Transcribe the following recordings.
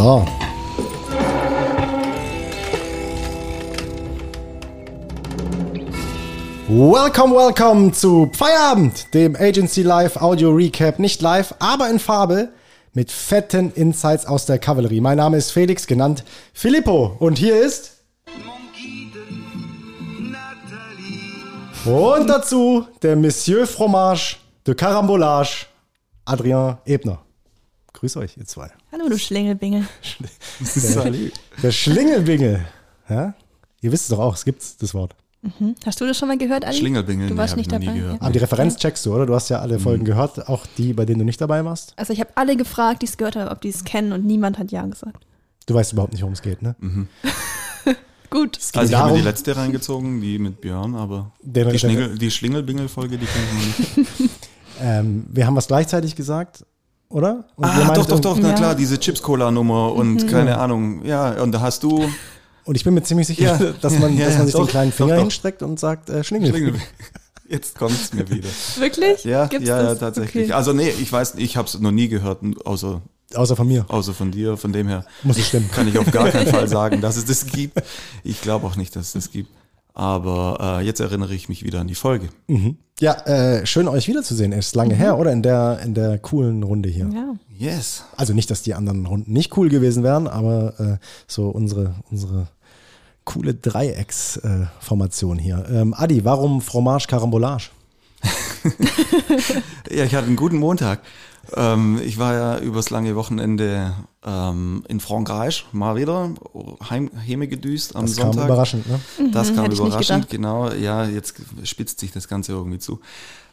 So. Welcome, welcome zu Feierabend, dem Agency Live Audio Recap. Nicht live, aber in Farbe mit fetten Insights aus der Kavallerie. Mein Name ist Felix, genannt Filippo. Und hier ist. Und dazu der Monsieur Fromage de Carambolage, Adrien Ebner. Grüß euch, ihr zwei. Hallo, du Schlingelbingel. Der, der Schlingelbingel. Ja? Ihr wisst es doch auch, es gibt das Wort. Mhm. Hast du das schon mal gehört, Ali? Schlingelbingel, Du nee, warst ich nicht dabei. gehört. Ja. Aber die Referenz checkst du, oder? Du hast ja alle Folgen gehört, auch die, bei denen du nicht dabei warst. Also ich habe alle gefragt, die es gehört haben, ob die es kennen und niemand hat Ja gesagt. Du weißt überhaupt nicht, worum es geht, ne? Gut. Also ich habe mir die letzte reingezogen, die mit Björn, aber die, Schlingel, die Schlingelbingel-Folge, die kenne ich noch nicht. Ähm, wir haben was gleichzeitig gesagt, oder? Und ah, doch, doch, doch, na Ja. klar, diese Chips-Cola-Nummer und keine Ahnung. Ja, und da hast du Und ich bin mir ziemlich sicher, Ja. dass man, Ja, dass ja, man sich doch, den kleinen Finger doch. hinstreckt und sagt, äh, Schlingel. Schlingelbingel. Jetzt kommt es mir wieder. Wirklich? Ja, Gibt's ja, ja, das? tatsächlich. Okay. Also nee, ich weiß, ich habe es noch nie gehört, außer, Außer von mir. außer von dir. Von dem her Muss es stimmen. kann ich auf gar keinen Fall sagen, dass es das gibt. Ich glaube auch nicht, dass es das gibt. Aber äh, jetzt erinnere ich mich wieder an die Folge. Mhm. Ja, äh, schön euch wiederzusehen. Ist lange her, oder? In der, in der coolen Runde hier. Ja. Yes. Also nicht, dass die anderen Runden nicht cool gewesen wären, aber äh, so unsere, unsere coole Dreiecksformation hier. Ähm, Adi, warum Fromage Carambolage? Ja, ich hatte einen guten Montag. Ähm, ich war ja übers lange Wochenende ähm, in Frankreich, mal wieder, heim, hemegedüst am Das kam Sonntag. überraschend, ne? Das Mhm, kam hätte ich nicht überraschend, genau. Ja, jetzt spitzt sich das Ganze irgendwie zu.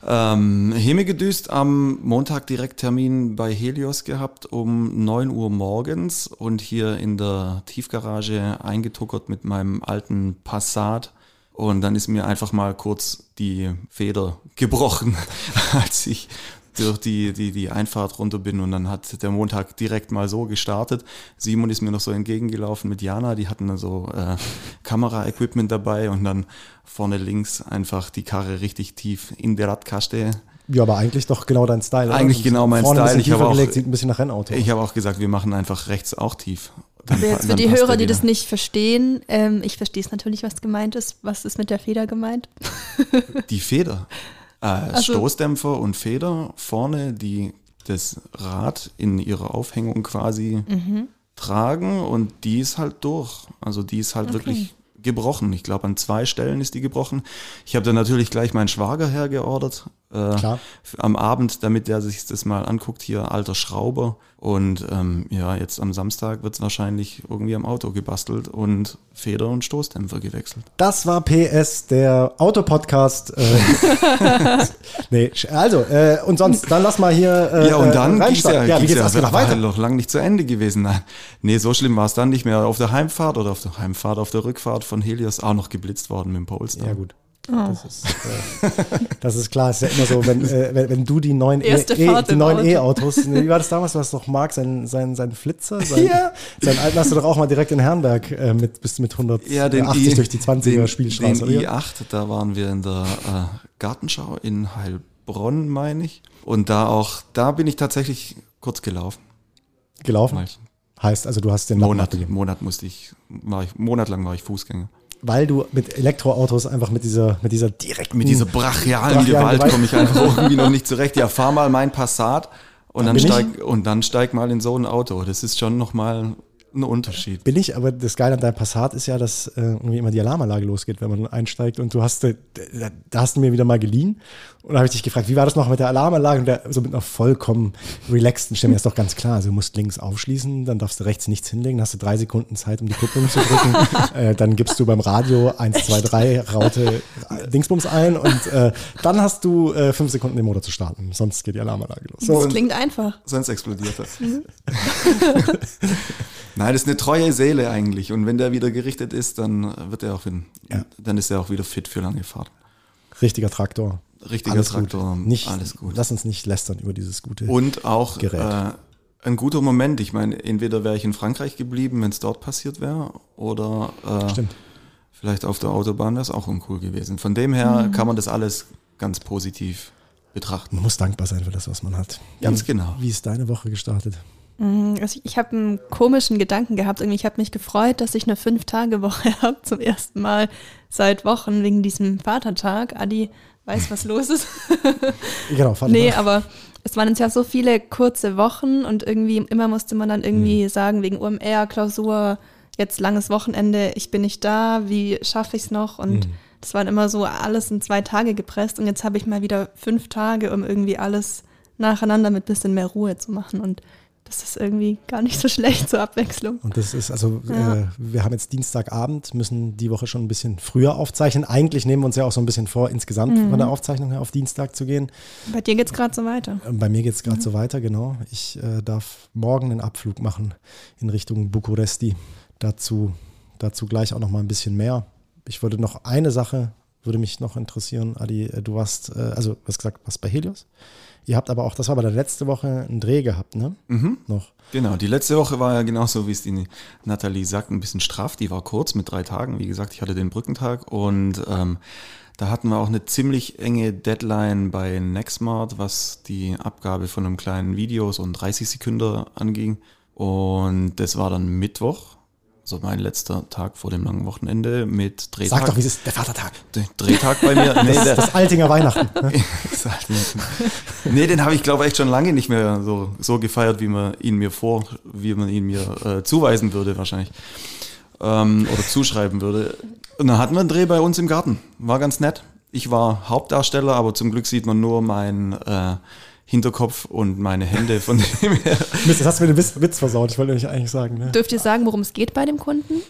Ähm, hemegedüst am Montag direkt Termin bei Helios gehabt um 9 Uhr morgens und hier in der Tiefgarage eingetuckert mit meinem alten Passat. Und dann ist mir einfach mal kurz die Feder gebrochen, als ich durch die, die, die Einfahrt runter bin und dann hat der Montag direkt mal so gestartet. Simon ist mir noch so entgegengelaufen mit Jana, die hatten dann so äh, Kamera-Equipment dabei und dann vorne links einfach die Karre richtig tief in der Radkaste. Ja, aber eigentlich doch genau dein Style. Eigentlich genau mein Style. Ich habe auch- gelegt, sieht ein bisschen nach Rennauto. Ich habe auch gesagt, wir machen einfach rechts auch tief. Aber jetzt für die Hörer, er die wieder. das nicht verstehen, ähm, ich verstehe es natürlich, was gemeint ist. Was ist mit der Feder gemeint? Die Feder. Äh, Also- Stoßdämpfer und Feder vorne, die das Rad in ihrer Aufhängung quasi Mhm. tragen und die ist halt durch. Also die ist halt wirklich gebrochen. Ich glaube, an zwei Stellen ist die gebrochen. Ich habe dann natürlich gleich meinen Schwager hergeordert. Äh, Am Abend, damit der sich das mal anguckt, hier alter Schrauber. Und ähm, ja, jetzt am Samstag wird es wahrscheinlich irgendwie am Auto gebastelt und Feder und Stoßdämpfer gewechselt. Das war PS, der Autopodcast. Äh, nee, also, äh, und sonst, dann lass mal hier äh, Ja, und dann äh, ging's ja, ja, ging's ja, erst noch weiter? noch lange nicht zu Ende gewesen. Nein. Nee, so schlimm war es dann nicht mehr. Auf der Heimfahrt oder auf der Heimfahrt, auf der Rückfahrt von Helios auch noch geblitzt worden mit dem Polestar. Ja, gut. Das, ist, äh, das ist klar, es ist ja immer so, wenn, äh, wenn, wenn du die neuen E- E- Fahrt die im neuen Auto. E-Autos, nee, wie war das damals, was doch Marc, sein, sein, sein Flitzer, sein, Ja. sein alten hast du doch auch mal direkt in Herrenberg äh, mit, bis mit 180 Ja, I, durch die 20er den, Spielstraße. Den oder? i8, da waren wir in der äh, Gartenschau in Heilbronn, meine ich. Und da auch, da bin ich tatsächlich kurz gelaufen. Gelaufen? Mal. Heißt, also du hast den Monat. Monat musste ich, war ich, monatelang war ich Fußgänger. Weil du mit Elektroautos einfach mit dieser, mit dieser direkten, Mit dieser brachialen brachialen Gewalt Gewalt. komme ich einfach irgendwie noch nicht zurecht. Ja, fahr mal mein Passat und Dann dann, steig, und dann steig mal in so ein Auto. Das ist schon nochmal ein Unterschied. Bin ich, aber das Geile an deinem Passat ist ja, dass äh, irgendwie immer die Alarmanlage losgeht, wenn man einsteigt und du hast, äh, da, da hast du mir wieder mal geliehen und da habe ich dich gefragt, wie war das noch mit der Alarmanlage und der, so mit einer vollkommen relaxten Stimme, ist doch ganz klar, also du musst links aufschließen, dann darfst du rechts nichts hinlegen, dann hast du drei Sekunden Zeit, um die Kupplung zu drücken, äh, dann gibst du beim Radio 1, 2, 3 Raute äh, Dingsbums ein und äh, dann hast du äh, fünf Sekunden den Motor zu starten, sonst geht die Alarmanlage los. So, Das klingt einfach. Sonst explodiert das. Nein, das ist eine treue Seele eigentlich. Und wenn der wieder gerichtet ist, dann wird er auch wieder, dann ist er auch wieder fit für lange Fahrten. richtiger Traktor. Richtiger Alles Traktor, gut. Nicht, alles gut. Lass uns nicht lästern über dieses gute. Und auch Gerät. äh, ein guter Moment. Ich meine, entweder wäre ich in Frankreich geblieben, wenn es dort passiert wäre, oder äh, vielleicht auf der Autobahn wäre es auch uncool gewesen. Von dem her kann man das alles ganz positiv betrachten. Man muss dankbar sein für das, was man hat. Ganz wie, genau. Wie ist deine Woche gestartet? Mm, Also ich habe einen komischen Gedanken gehabt. Irgendwie, ich habe mich gefreut, dass ich eine Fünf-Tage-Woche habe zum ersten Mal seit Wochen wegen diesem Vatertag. Adi weiß, was los ist. Genau, Vater nee, aber es waren jetzt ja so viele kurze Wochen und irgendwie immer musste man dann irgendwie Mhm. sagen, wegen UMR, Klausur, jetzt langes Wochenende, ich bin nicht da, wie schaffe ich es noch? Und Mhm. das waren immer so alles in zwei Tage gepresst und jetzt habe ich mal wieder fünf Tage, um irgendwie alles nacheinander mit bisschen mehr Ruhe zu machen und das ist irgendwie gar nicht so schlecht zur Abwechslung. Und das ist, also Ja. äh, wir haben jetzt Dienstagabend, müssen die Woche schon ein bisschen früher aufzeichnen. Eigentlich nehmen wir uns ja auch so ein bisschen vor, insgesamt Mhm. von der Aufzeichnung her auf Dienstag zu gehen. Bei dir geht's gerade so weiter. Ähm, Bei mir geht es gerade so weiter, genau. Ich äh, darf morgen einen Abflug machen in Richtung Bukuresti. Dazu, dazu gleich auch noch mal ein bisschen mehr. Ich würde noch eine Sache, würde mich noch interessieren, Adi, äh, du warst, äh, also du hast gesagt, was bei Helios. Ihr habt aber auch, das war aber der letzte Woche, einen Dreh gehabt, ne? Mhm. Noch. Genau, die letzte Woche war ja genauso, wie es die Nathalie sagt, ein bisschen straff. Die war kurz mit drei Tagen. Wie gesagt, ich hatte den Brückentag und ähm, da hatten wir auch eine ziemlich enge Deadline bei Nextmart, was die Abgabe von einem kleinen Video, so ein 30 Sekunden anging. Und das war dann Mittwoch, so mein letzter Tag vor dem langen Wochenende mit Drehtag. Sag doch, wie es ist, der Vatertag. Drehtag bei mir. Nee, der, Das Altinger Weihnachten. Ne? Nee, den habe ich glaube echt schon lange nicht mehr so, so gefeiert, wie man ihn mir vor, wie man ihn mir äh, zuweisen würde wahrscheinlich. Ähm, oder zuschreiben würde. Und dann hatten wir einen Dreh bei uns im Garten. War ganz nett. Ich war Hauptdarsteller, aber zum Glück sieht man nur meinen äh, Hinterkopf und meine Hände von dem her. Mist, das hast du mir den Witz, Witz versaut, ich wollte nämlich eigentlich sagen. Ne? Dürft ihr sagen, worum es geht bei dem Kunden?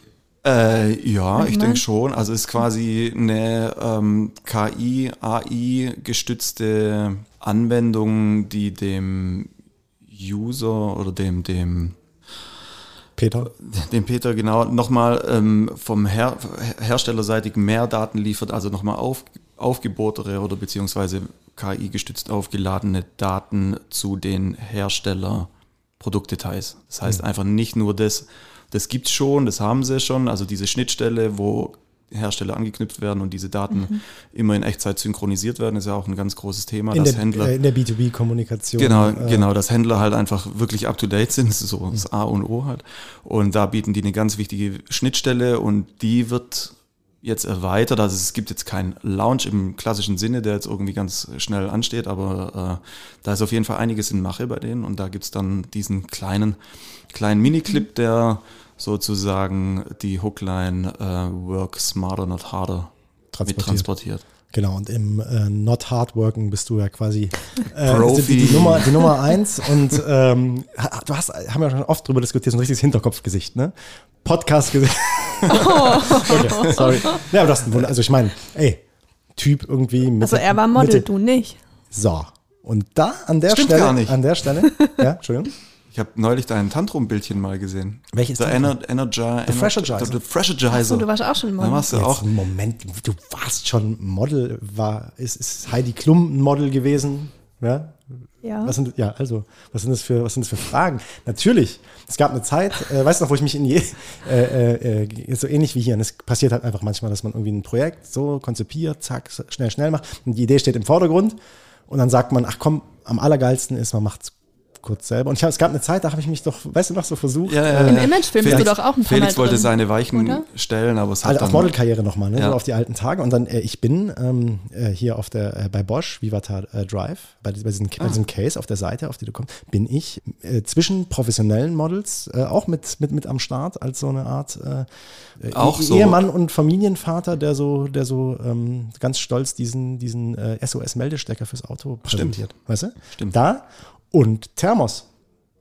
Äh, ja, ich denke schon. Also es ist quasi eine ähm, KI, AI gestützte Anwendung, die dem User oder dem, dem, Peter. dem Peter genau nochmal ähm, vom Her herstellerseitig mehr Daten liefert, also nochmal auf, aufgebohrtere oder beziehungsweise KI gestützt aufgeladene Daten zu den Hersteller-Produktdetails. Das heißt einfach nicht nur das, das gibt's schon, das haben sie schon, also diese Schnittstelle, wo Hersteller angeknüpft werden und diese Daten immer in Echtzeit synchronisiert werden, ist ja auch ein ganz großes Thema, In dass der, Händler äh, in der B2B-Kommunikation. Genau, äh, genau, dass Händler halt einfach wirklich up to date sind, das ist so das A und O halt. Und da bieten die eine ganz wichtige Schnittstelle und die wird jetzt erweitert. Also es gibt jetzt keinen Launch im klassischen Sinne, der jetzt irgendwie ganz schnell ansteht, aber äh, da ist auf jeden Fall einiges in Mache bei denen und da gibt's dann diesen kleinen, kleinen Miniclip, der sozusagen die Hookline äh, Work Smarter, Not Harder mit Transportiert. transportiert. Genau, und im äh, Not Hard Working bist du ja quasi äh, Profi. die, die, Nummer, die Nummer eins. Und ähm, du hast, haben wir schon oft drüber diskutiert, so ein richtiges Hinterkopfgesicht, ne? Podcast-Gesicht. okay, sorry. Ja, aber das ist ein Wunder. Also ich meine, ey, Typ irgendwie mit. Also er war Model, Mitte- du nicht. So. Und da an der Stimmt Stelle. gar nicht. An der Stelle. Ja, Entschuldigung. Ich habe neulich dein Tantrum-Bildchen mal gesehen. Welches Der? Ener Energizer. The Freshergizer. The Freshergizer. So, du warst auch schon Da Model. warst du Jetzt, auch. Moment, du warst schon Model, war, ist, ist Heidi Klum ein Model gewesen? Ja? Ja. Was sind, ja, also, was sind das für, was sind das für Fragen? Natürlich. Es gab eine Zeit, äh, weißt du noch, wo ich mich in je, äh, äh, äh, so ähnlich wie hier, und es passiert halt einfach manchmal, dass man irgendwie ein Projekt so konzipiert, zack, schnell, schnell macht, und die Idee steht im Vordergrund, und dann sagt man, ach komm, am allergeilsten ist, man macht's kurz selber. Und ich es gab eine Zeit, da habe ich mich doch, weißt du noch, so versucht, Ja, ja, äh, Im ja. Imagefilm bist du Felix- doch auch ein paar Felix Mal wollte drin, seine Weichen oder? stellen, aber es hat Halt auf Modelkarriere nochmal, ne? Ja. so auf die alten Tage. Und dann, äh, ich bin ähm, äh, hier auf der, äh, bei Bosch, Vivata äh, Drive, bei, bei, diesem, Ah. bei diesem Case auf der Seite, auf die du kommst, bin ich zwischen professionellen Models auch mit, mit, mit am Start als so eine Art Auch E- so. Ehemann und Familienvater, der so, der so ähm, ganz stolz diesen, diesen SOS-Meldestecker fürs Auto präsentiert. Weißt du? Stimmt. Da und Thermos.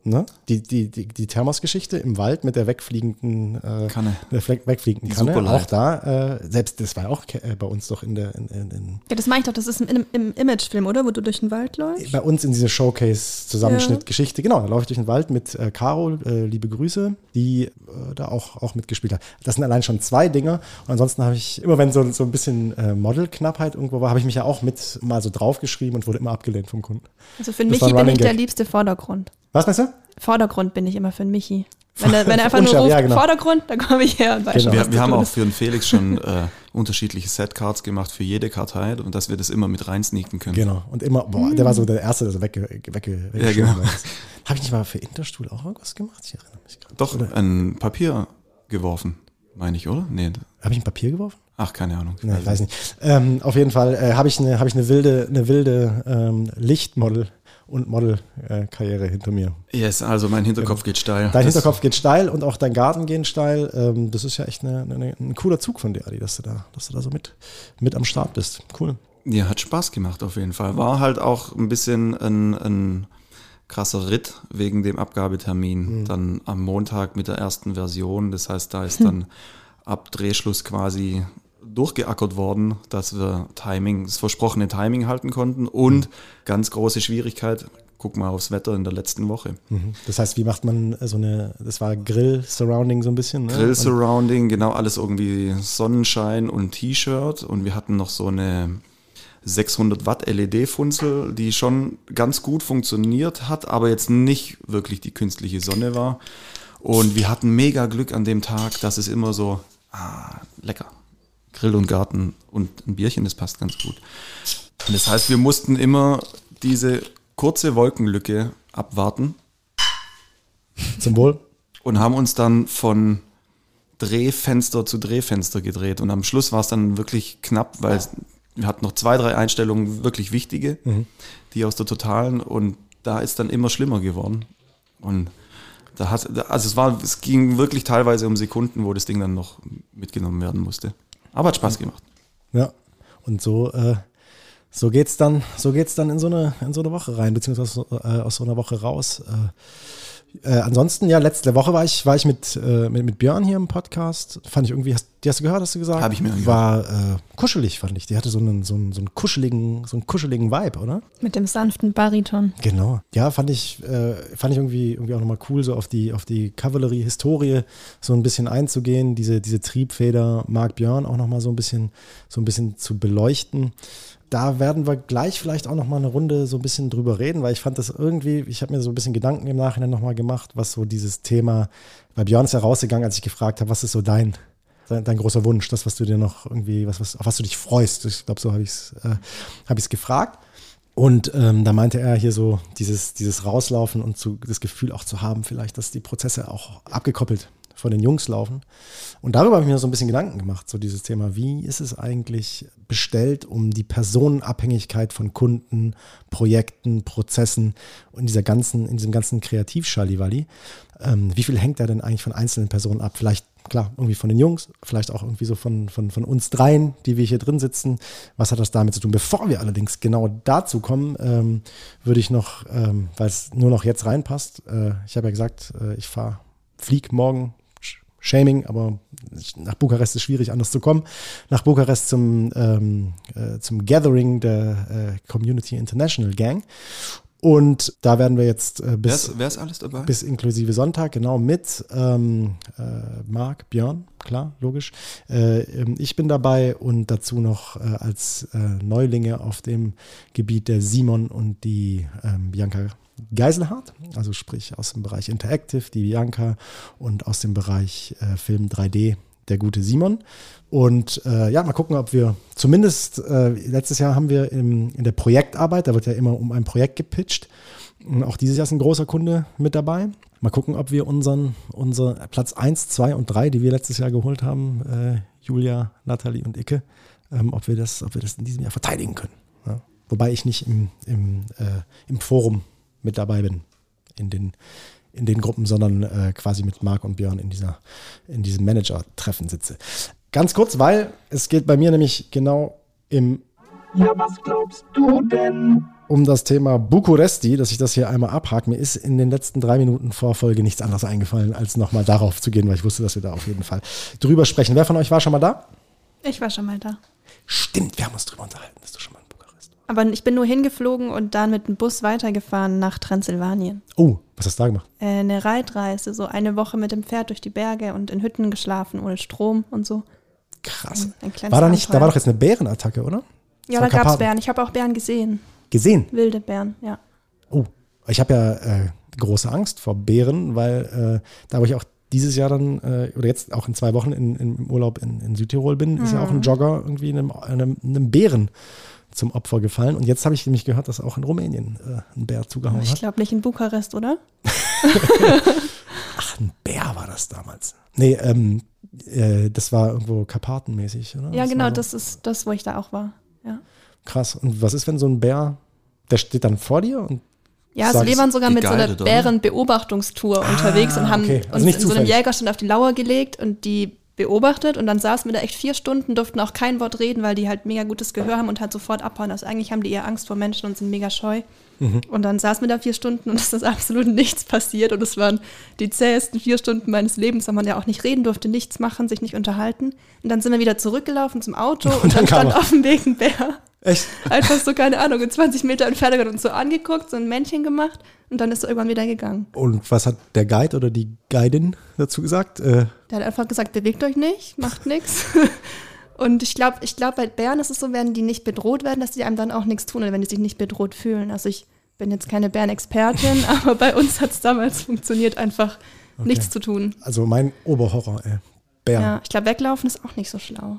Ne? Die, die, die, die Thermosgeschichte im Wald mit der wegfliegenden äh, Kanne. der wegfliegenden Kanne. Auch da, äh, selbst das war ja auch äh, bei uns doch in der in, in, in, Ja, das meine ich doch, das ist im, im Imagefilm, oder? Wo du durch den Wald läufst? bei uns in diese Showcase-Zusammenschnitt-Geschichte. Genau, da laufe ich durch den Wald mit äh, Caro, äh, liebe Grüße, die äh, da auch, auch mitgespielt hat. Das sind allein schon zwei Dinge. Und ansonsten habe ich, immer wenn so, so ein bisschen äh, Modelknappheit irgendwo war, habe ich mich ja auch mit mal so draufgeschrieben und wurde immer abgelehnt vom Kunden. Also für Das Michi bin ich der liebste Vordergrund. Was meinst du? Vordergrund bin ich immer für den Michi. Wenn er, wenn er einfach nur ruft, ja, genau. Vordergrund, dann komme ich her und weiß Genau. Wir, wir haben auch für den Felix schon äh, unterschiedliche Setcards gemacht für jede Kartei und dass wir das immer mit reinsneaken können. Genau. Und immer, boah, der war so der Erste, der so wegge, wegge, Ja, genau. Habe ich nicht mal für Interstuhl auch irgendwas gemacht? Ich erinnere mich gerade. Doch, ein Papier geworfen, meine ich, oder? Nee. Habe ich ein Papier geworfen? Ach, keine Ahnung. Ja, ich weiß nicht. Ähm, auf jeden Fall äh, habe ich eine hab ich eine wilde, eine wilde ähm, Lichtmodel und Modelkarriere hinter mir. Yes, also mein Hinterkopf geht steil. Dein Das- Hinterkopf geht steil und auch dein Garten geht steil. Ähm, das ist ja echt eine, eine, ein cooler Zug von dir, Adi, dass du da, dass du da so mit, mit am Start bist. Cool. Ja, hat Spaß gemacht auf jeden Fall. War halt auch ein bisschen ein, ein krasser Ritt wegen dem Abgabetermin. Dann am Montag mit der ersten Version. Das heißt, da ist dann ab Drehschluss quasi durchgeackert worden, dass wir Timing, das versprochene Timing halten konnten. Und ganz große Schwierigkeit, guck mal aufs Wetter in der letzten Woche. Mhm. Das heißt, wie macht man so eine, das war Grill-Surrounding so ein bisschen? Ne? Grill Und- Surrounding, genau alles irgendwie Sonnenschein und T-Shirt und wir hatten noch so eine 600 Watt LED-Funzel, die schon ganz gut funktioniert hat, aber jetzt nicht wirklich die künstliche Sonne war. Und wir hatten mega Glück an dem Tag, dass es immer so, ah, lecker. Grill und Garten und ein Bierchen, das passt ganz gut. Und das heißt, wir mussten immer diese kurze Wolkenlücke abwarten Zum Wohl. und haben uns dann von Drehfenster zu Drehfenster gedreht. Und am Schluss war es dann wirklich knapp, weil es, wir hatten noch zwei, drei Einstellungen, wirklich wichtige, die aus der Totalen. Und da ist dann immer schlimmer geworden. Und da hat, also es war, es ging wirklich teilweise um Sekunden, wo das Ding dann noch mitgenommen werden musste. Aber hat Spaß gemacht. Ja. Und so, äh, so geht's dann, so geht's dann in so eine, in so eine Woche rein, beziehungsweise äh, aus so einer Woche raus. Äh, äh, ansonsten, ja, letzte Woche war ich, war ich mit, äh, mit, mit Björn hier im Podcast. Fand ich irgendwie, hast, die hast du gehört, hast du gesagt? Hab ich mir angehört. War äh, kuschelig, fand ich. Die hatte so einen, so einen, so einen kuscheligen, so einen kuscheligen Vibe, oder? Mit dem sanften Bariton. Genau. Ja, fand ich, äh, fand ich irgendwie, irgendwie auch nochmal cool, so auf die, auf die Kavallerie-Historie so ein bisschen einzugehen, diese, diese Triebfeder Mark Björn auch nochmal so ein bisschen, so ein bisschen zu beleuchten. Da werden wir gleich vielleicht auch nochmal eine Runde so ein bisschen drüber reden, weil ich fand das irgendwie, ich habe mir so ein bisschen Gedanken im Nachhinein nochmal gemacht, was so dieses Thema, weil Björn ist ja rausgegangen, als ich gefragt habe, was ist so dein, dein, dein großer Wunsch, das, was du dir noch irgendwie, was, was, auf was du dich freust. Ich glaube, so habe ich es äh, hab ich's gefragt. Und ähm, da meinte er hier so, dieses, dieses Rauslaufen und zu, das Gefühl auch zu haben, vielleicht, dass die Prozesse auch abgekoppelt von den Jungs laufen. Und darüber habe ich mir so ein bisschen Gedanken gemacht, so dieses Thema, wie ist es eigentlich bestellt um die Personenabhängigkeit von Kunden, Projekten, Prozessen und dieser ganzen, in diesem ganzen Kreativschaliwalli. Ähm, wie viel hängt da denn eigentlich von einzelnen Personen ab? Vielleicht klar, irgendwie von den Jungs, vielleicht auch irgendwie so von, von, von uns dreien, die wir hier drin sitzen. Was hat das damit zu tun? Bevor wir allerdings genau dazu kommen, ähm, würde ich noch, ähm, weil es nur noch jetzt reinpasst, äh, ich habe ja gesagt, äh, ich fahre, flieg morgen, Shaming, aber nach Bukarest ist schwierig, anders zu kommen. Nach Bukarest zum, ähm, äh, zum Gathering der äh, Community International Gang. Und da werden wir jetzt äh, Wer bis ist, wer ist alles dabei? bis inklusive Sonntag, genau, mit ähm, äh, Marc, Björn, klar, logisch. Äh, ähm, ich bin dabei und dazu noch äh, als äh, Neulinge auf dem Gebiet der Simon und die ähm, Bianca Geiselhardt, also sprich aus dem Bereich Interactive, die Bianca und aus dem Bereich äh, Film 3D der gute Simon. Und äh, ja, mal gucken, ob wir zumindest, äh, letztes Jahr haben wir im, in der Projektarbeit, da wird ja immer um ein Projekt gepitcht. Auch dieses Jahr ist ein großer Kunde mit dabei. Mal gucken, ob wir unseren, unser Platz 1, 2 und 3, die wir letztes Jahr geholt haben, äh, Julia, Nathalie und Icke, ähm, ob, wir das, ob wir das in diesem Jahr verteidigen können. Ja. Wobei ich nicht im, im, äh, im Forum mit dabei bin, in den, in den Gruppen, sondern äh, quasi mit Marc und Björn in, dieser, in diesem Manager-Treffen sitze. Ganz kurz, weil es geht bei mir nämlich genau im Ja, was glaubst du denn? um das Thema Bukuresti, dass ich das hier einmal abhake. Mir ist in den letzten drei Minuten Vorfolge nichts anderes eingefallen, als nochmal darauf zu gehen, weil ich wusste, dass wir da auf jeden Fall drüber sprechen. Wer von euch war schon mal da? Ich war schon mal da. Stimmt, wir haben uns drüber unterhalten, dass du schon mal. Aber ich bin nur hingeflogen und dann mit dem Bus weitergefahren nach Transsilvanien. Oh, was hast du da gemacht? Äh, eine Reitreise, so eine Woche mit dem Pferd durch die Berge und in Hütten geschlafen, ohne Strom und so. Krass. Ein, ein War da nicht, da war doch jetzt eine Bärenattacke, oder? Ja, da gab es. Bären. Ich habe auch Bären gesehen. Gesehen. Wilde Bären, ja. Oh, ich habe ja äh, große Angst vor Bären, weil äh, da, wo ich auch dieses Jahr dann, äh, oder jetzt auch in zwei Wochen in, in, im Urlaub in, in Südtirol bin, ist ja auch ein Jogger irgendwie einem, einem, einem Bären zum Opfer gefallen. Und jetzt habe ich nämlich gehört, dass auch in Rumänien äh, ein Bär zugehauen Ich hat. glaube nicht in Bukarest, oder? Ach, ein Bär war das damals. Nee, ähm, äh, das war irgendwo Karpatenmäßig, oder? Ja, Das genau, so das ist das, wo ich da auch war. Ja, Krass. Und was ist, wenn so ein Bär, der steht dann vor dir und ja also wir waren sogar mit so einer? Bärenbeobachtungstour unterwegs und haben okay. Also uns in so einem. Jägerstand auf die Lauer gelegt und die beobachtet und dann saßen wir da echt vier Stunden, durften auch kein Wort reden, weil die halt mega gutes Gehör haben und halt sofort abhauen. Also eigentlich haben die eher Angst vor Menschen und sind mega scheu. Mhm. Und dann saßen wir da vier Stunden und es ist absolut nichts passiert und es waren die zähesten vier Stunden meines Lebens, weil man ja auch nicht reden durfte, nichts machen, sich nicht unterhalten. Und dann sind wir wieder zurückgelaufen zum Auto und, dann dann stand auf dem Weg ein Bär. echt? Einfach so, keine Ahnung, in 20 Meter Entfernung hat uns so angeguckt, so ein Männchen gemacht und dann ist er irgendwann wieder gegangen. Und was hat der Guide oder die Guidin dazu gesagt? Äh, Der hat einfach gesagt, bewegt euch nicht, macht nichts. Und ich glaube, ich glaub, bei Bären ist es so, wenn die nicht bedroht werden, dass die einem dann auch nichts tun oder wenn die sich nicht bedroht fühlen. Also ich bin jetzt keine Bärenexpertin, aber bei uns hat es damals funktioniert, einfach nichts zu tun. also mein Oberhorror, ey. Bär. Ja, ich glaube, weglaufen ist auch nicht so schlau,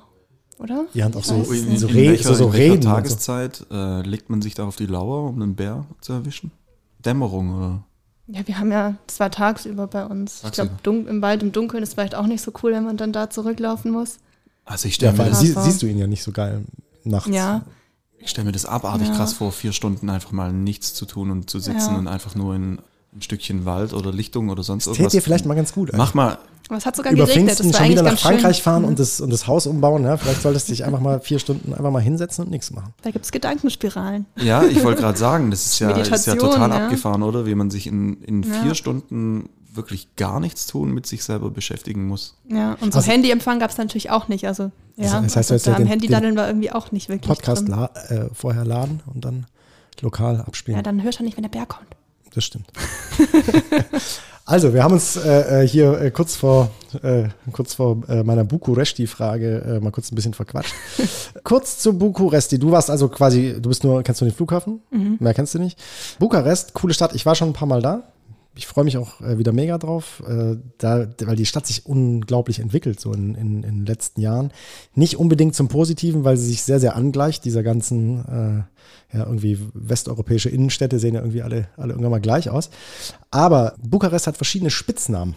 oder? Die Hand auch so, In, so, in, re welcher, so, so in welcher reden. und So. Tageszeit äh, legt man sich da auf die Lauer, um einen Bär zu erwischen? Dämmerung oder? Ja, wir haben ja, das war tagsüber bei uns. Ich glaube, Tagsüber. im Wald im Dunkeln ist vielleicht auch nicht so cool, wenn man dann da zurücklaufen muss. Also ich Ja, stelle mir, weil das- sie, siehst du ihn ja nicht so geil nachts. Ja, ich stell mir das abartig Ja. krass vor, vier Stunden einfach mal nichts zu tun und zu sitzen Ja. und einfach nur in ein Stückchen Wald oder Lichtung oder sonst Täte irgendwas. dir vielleicht mal ganz gut. ey. Mach mal, aber es hat sogar Über geregnet. Pfingsten Das war schon wieder nach Frankreich schön. fahren Mhm. und, das, und das Haus umbauen. Ja? Vielleicht solltest du dich einfach mal vier Stunden einfach mal hinsetzen und nichts machen. Da gibt es Gedankenspiralen. ja, ich wollte gerade sagen, das ist ja, ist ja total ja. abgefahren, oder? Wie man sich in, in Ja. vier Stunden wirklich gar nichts tun mit sich selber beschäftigen muss. Ja, und so Also- Handyempfang gab es natürlich auch nicht. Also, ja, das heißt, also da am Handy daddeln war irgendwie auch nicht wirklich. Podcast drin. la äh, vorher laden und dann lokal abspielen. Ja, dann hörst du nicht, wenn der Bär kommt. Das stimmt. also, wir haben uns äh, äh, hier äh, kurz vor, äh, kurz vor äh, meiner Bukuresti-Frage äh, mal kurz ein bisschen verquatscht. kurz zu Bukuresti. Du warst also quasi, du bist nur, kennst du den Flughafen? Mehr kennst du nicht. Bukarest, coole Stadt. Ich war schon ein paar Mal da. Ich freue mich auch äh, wieder mega drauf, äh, da, weil die Stadt sich unglaublich entwickelt, so in, in, in den letzten Jahren. Nicht unbedingt zum Positiven, weil sie sich sehr, sehr angleicht, dieser ganzen, äh, ja, irgendwie westeuropäische Innenstädte sehen ja irgendwie alle, alle irgendwann mal gleich aus. Aber Bukarest hat verschiedene Spitznamen.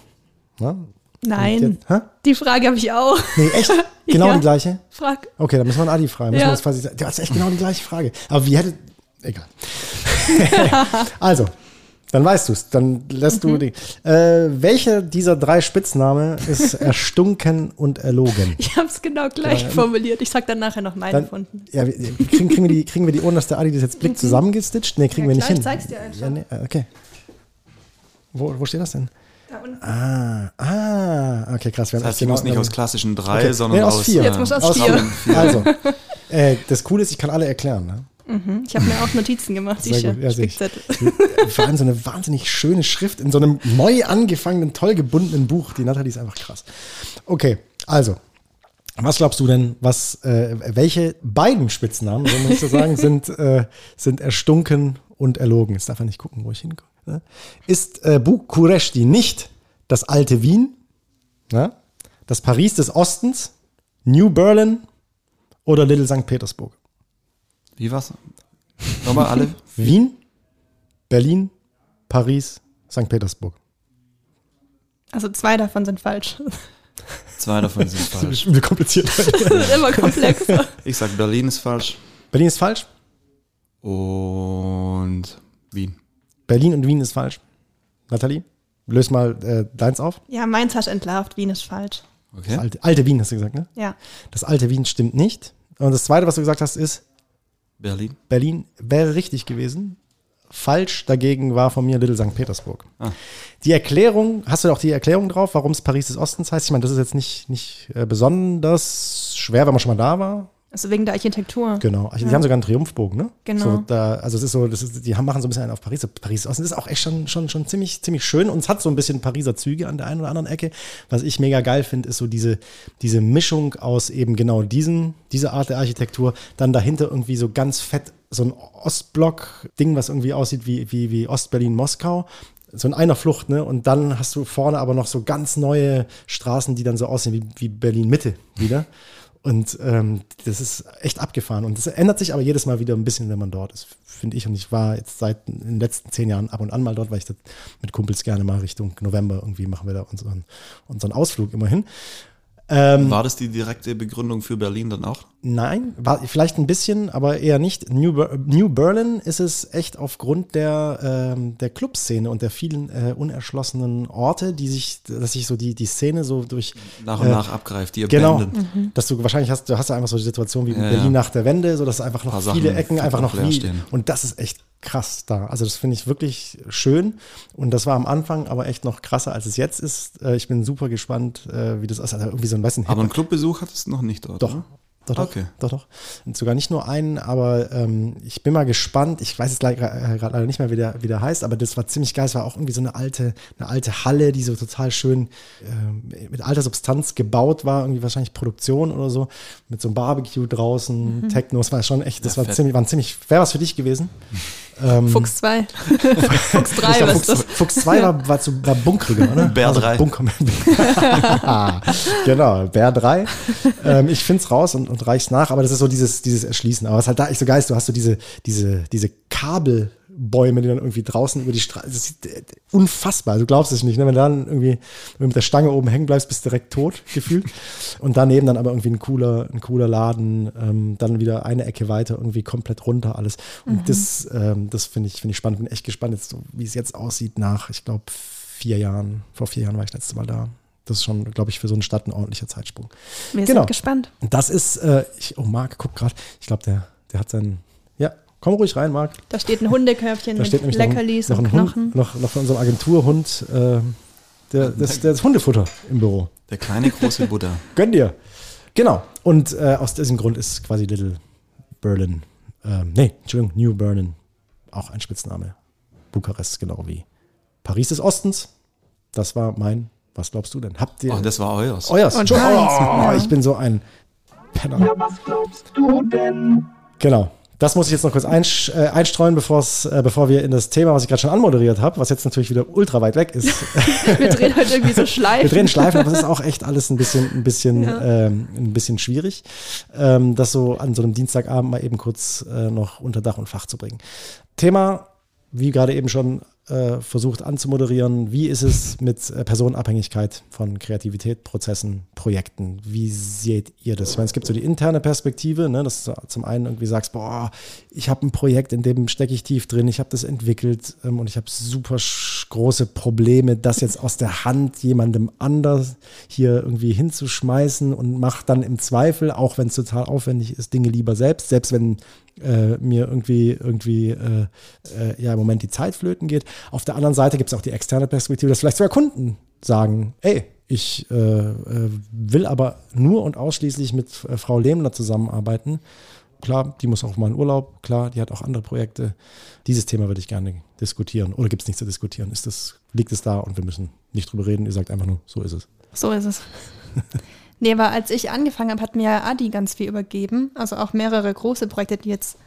Ne? Nein, jetzt- die Frage habe ich auch. Nee, echt? Genau Ja. die gleiche? Frag. Okay, dann müssen wir einen Adi fragen. Ja. quasi, du hast echt genau die gleiche Frage. Aber wie hätte. Egal. also, dann weißt du es. Dann lässt Mhm. du die. Äh, welcher dieser drei Spitzname ist erstunken und erlogen? Ich habe es genau gleich formuliert. Ich sag dann nachher noch meine Dann, gefunden. ja, wir- kriegen, kriegen, wir die, kriegen wir die ohne, dass der Adi das jetzt Blick zusammengestitcht? Nee, kriegen Mhm. Ja, wir nicht hin. ich zeig's dir einfach. Ja, nee, äh, okay. Wo, wo steht das denn? Da unten. Ah, ah, okay, krass. Das heißt, ich muss genau- nicht aus klassischen drei, Okay. sondern Nee, aus aus, vier. Jetzt muss aus Aus vier. vier. Also, äh, das Coole ist, ich kann alle erklären. Ne? Mhm. Ich habe mir auch Notizen gemacht. Sicher. ja. Spickzettel. Vor allem so eine wahnsinnig schöne Schrift in so einem neu angefangenen, toll gebundenen Buch. Die Nathalie ist einfach krass. Okay, also, was glaubst du denn, was, äh, welche beiden Spitznamen, so muss ich so sagen, sind, äh, sind erstunken und erlogen? Jetzt darf er nicht gucken, wo ich hingucke. Ne? Ist äh, Bukuresti nicht das alte Wien, ne? das Paris des Ostens, New Berlin oder Little St. Petersburg? Wie war's? Nochmal alle? Wien, Berlin, Paris, St. Petersburg. Also zwei davon sind falsch. Zwei davon sind Das falsch. ist übel kompliziert. Das ist immer komplexer. Ich sag Berlin ist falsch Berlin ist falsch. und Wien. Berlin und Wien ist falsch. Nathalie, löse mal äh, deins auf. Ja, meins hast du entlarvt. Wien ist falsch. Das Okay. alte, alte Wien hast du gesagt, ne? Ja. Das alte Wien stimmt nicht. Und das zweite, was du gesagt hast, ist, Berlin. Berlin wäre richtig gewesen. Falsch dagegen war von mir Little St. Petersburg. Ah. Die Erklärung, hast du auch die Erklärung drauf, warum es Paris des Ostens heißt? Ich meine, das ist jetzt nicht, nicht äh, besonders schwer, wenn man schon mal da war. Also wegen der Architektur. Genau. Also Die haben sogar einen Triumphbogen, ne? Genau. So, da, also es ist so, das ist, die haben, machen so ein bisschen einen auf Paris. Paris Osten ist auch echt schon, schon, schon ziemlich, ziemlich schön und es hat so ein bisschen Pariser Züge an der einen oder anderen Ecke. Was ich mega geil finde, ist so diese, diese Mischung aus eben genau diesen, diese Art der Architektur, dann dahinter irgendwie so ganz fett so ein Ostblock-Ding, was irgendwie aussieht wie, wie, wie Ostberlin-Moskau. so in einer Flucht, ne? Und dann hast du vorne aber noch so ganz neue Straßen, die dann so aussehen wie, wie Berlin Mitte wieder. Und ähm, das ist echt abgefahren. Und das ändert sich aber jedes Mal wieder ein bisschen, wenn man dort ist, finde ich. Und ich war jetzt seit den letzten zehn Jahren ab und an mal dort, weil ich das mit Kumpels gerne mal Richtung November irgendwie machen wir da unseren, unseren Ausflug immerhin. Ähm, War das die direkte Begründung für Berlin dann auch? Nein, war vielleicht ein bisschen, aber eher nicht. New, Ber New Berlin ist es echt aufgrund der, ähm, der Clubszene und der vielen äh, unerschlossenen Orte, die sich, dass sich so die, die Szene so durch Nach und äh, nach abgreift, die Genau, abandoned. dass du wahrscheinlich hast, du hast ja einfach so die Situation wie in Ja, Berlin ja. nach der Wende, so dass einfach noch Paar viele Sachen Ecken einfach noch stehen. Und das ist echt krass da. Also das finde ich wirklich schön. Und das war am Anfang aber echt noch krasser, als es jetzt ist. Äh, ich bin super gespannt, äh, wie das ist. Also irgendwie so ein, ein Aber einen Clubbesuch hattest du noch nicht dort, doch. oder? Doch, doch, Okay. doch, doch. Und sogar nicht nur einen, aber ähm, ich bin mal gespannt. Ich weiß jetzt äh, gerade leider nicht mehr, wie der, wie der heißt, aber das war ziemlich geil. Es war auch irgendwie so eine alte, eine alte Halle, die so total schön ähm, mit alter Substanz gebaut war. Irgendwie wahrscheinlich Produktion oder so. Mit so einem Barbecue draußen, Techno. Das war schon echt, das Ja, war fett. ziemlich, war ziemlich, wäre was für dich gewesen. Fuchs 2. Fuchs 3, Ich glaub, was ist das? Fuchs, Fuchs 2 war, war, zu, war bunkriger, oder? Bär Also 3. Bunker, genau, Bär 3. Ähm, ich finde es raus und, und reich's nach, aber das ist so dieses, dieses Erschließen. Aber es ist halt da echt so geil, ist, du hast so diese, diese, diese Kabelbäume, die dann irgendwie draußen über die Straße, das ist äh, unfassbar. Du glaubst es nicht, ne? wenn du dann irgendwie wenn du mit der Stange oben hängen bleibst, bist du direkt tot gefühlt. Und daneben dann aber irgendwie ein cooler, ein cooler Laden, ähm, dann wieder eine Ecke weiter, irgendwie komplett runter alles. Und das, ähm, das finde ich, finde ich spannend. Bin echt gespannt, jetzt, wie es jetzt aussieht nach, ich glaube, vier Jahren. Vor vier Jahren war ich letztes Mal da. Das ist schon, glaube ich, für so eine Stadt ein ordentlicher Zeitsprung. Wir Genau. sind gespannt. Und das ist, äh, ich, oh, Marc, guck gerade, ich glaube, der, der hat seinen, komm ruhig rein, Marc. Da steht ein Hundekörbchen Da mit steht nämlich noch ein, Leckerlis noch und ein Hund, Knochen. noch, noch von unserem Agenturhund, äh, der, das, das Hundefutter im Büro. Der kleine große Buddha. Gönn dir. Genau. Und äh, aus diesem Grund ist quasi Little Berlin, ähm, nee, Entschuldigung, New Berlin auch ein Spitzname. Bukarest, genau wie Paris des Ostens. Das war mein, was glaubst du denn? Habt ihr Oh, das war euers. euers? Und oh, ich bin so ein Penner. Ja, was glaubst du denn? Genau. Das muss ich jetzt noch kurz äh, einstreuen, bevor's, äh, bevor wir in das Thema, was ich gerade schon anmoderiert habe, was jetzt natürlich wieder ultra weit weg ist, Wir drehen heute irgendwie so Schleifen. Wir drehen Schleifen, aber es ist auch echt alles ein bisschen, ein bisschen, Ja. ähm, ein bisschen schwierig, ähm, das so an so einem Dienstagabend mal eben kurz äh, noch unter Dach und Fach zu bringen. Thema, wie gerade eben schon äh, versucht anzumoderieren, wie ist es mit äh, Personenabhängigkeit von Kreativität, Prozessen, Projekten? Wie seht ihr das? Ich es gibt so die interne Perspektive, ne, dass du zum einen irgendwie sagst, boah, ich habe ein Projekt, in dem stecke ich tief drin, ich habe das entwickelt ähm, und ich habe super große Probleme, das jetzt aus der Hand jemandem anders hier irgendwie hinzuschmeißen und mache dann im Zweifel, auch wenn es total aufwendig ist, Dinge lieber selbst, selbst wenn äh, mir irgendwie, irgendwie äh, äh, ja im Moment die Zeit flöten geht. Auf der anderen Seite gibt es auch die externe Perspektive, dass vielleicht sogar Kunden sagen, ey, ich äh, äh, will aber nur und ausschließlich mit äh, Frau Lehmler zusammenarbeiten. Klar, die muss auch mal in Urlaub, klar, die hat auch andere Projekte. Dieses Thema würde ich gerne diskutieren. Oder gibt es nichts zu diskutieren? Ist das, liegt es da und wir müssen nicht drüber reden? Ihr sagt einfach nur, so ist es. So ist es. Nee, aber als ich angefangen habe, hat mir Adi ganz viel übergeben. Also auch mehrere große Projekte, die jetzt,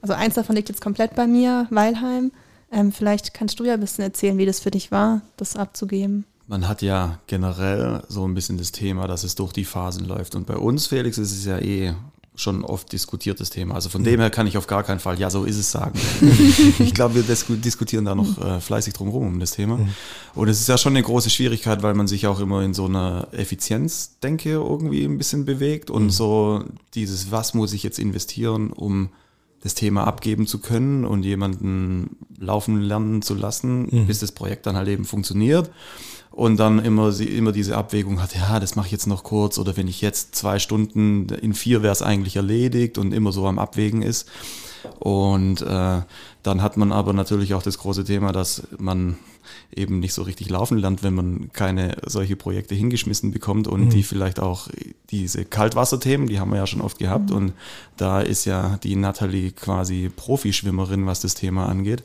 also eins davon liegt jetzt komplett bei mir, Weilheim. Ähm, vielleicht kannst du ja ein bisschen erzählen, wie das für dich war, das abzugeben. Man hat ja generell so ein bisschen das Thema, dass es durch die Phasen läuft. Und bei uns, Felix, ist es ja eh schon oft diskutiertes Thema. Also von dem her kann ich auf gar keinen Fall, ja, so ist es sagen. ich glaube, wir disku- diskutieren da noch äh, fleißig drum rum um das Thema. Und es ist ja schon eine große Schwierigkeit, weil man sich auch immer in so einer Effizienzdenke irgendwie ein bisschen bewegt und so dieses, was muss ich jetzt investieren, um das Thema abgeben zu können und jemanden laufen lernen zu lassen, bis das Projekt dann halt eben funktioniert. Und dann immer, immer diese Abwägung hat, ja, das mache ich jetzt noch kurz oder wenn ich jetzt zwei Stunden, in vier wäre es eigentlich erledigt und immer so am Abwägen ist. Und äh, dann hat man aber natürlich auch das große Thema, dass man eben nicht so richtig laufen lernt, wenn man keine solche Projekte hingeschmissen bekommt und die vielleicht auch diese Kaltwasserthemen, die haben wir ja schon oft gehabt und da ist ja die Natalie quasi Profischwimmerin, was das Thema angeht.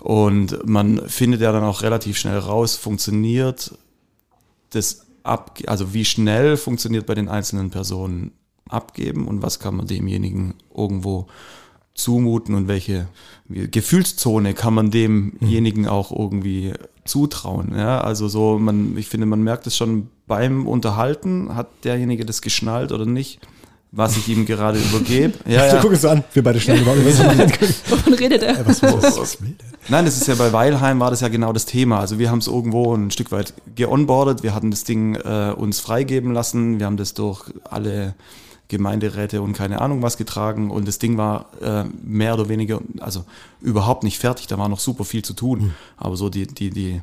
Und man findet ja dann auch relativ schnell raus, funktioniert das ab, also wie schnell funktioniert bei den einzelnen Personen abgeben und was kann man demjenigen irgendwo zumuten und welche Gefühlszone kann man demjenigen auch irgendwie zutrauen. Ja, also so, man, ich finde, man merkt es schon beim Unterhalten, hat derjenige das geschnallt oder nicht, was ich ihm gerade übergebe. Ja, ja. gucken so an, wir beide schnell. Wovon redet er? was, was, was, was will der? Nein, das ist ja bei Weilheim war das ja genau das Thema. Also wir haben es irgendwo ein Stück weit geonboardet, wir hatten das Ding äh, uns freigeben lassen, wir haben das durch alle Gemeinderäte und keine Ahnung was getragen. Und das Ding war äh, mehr oder weniger, also überhaupt nicht fertig, da war noch super viel zu tun. Aber so die, die, die,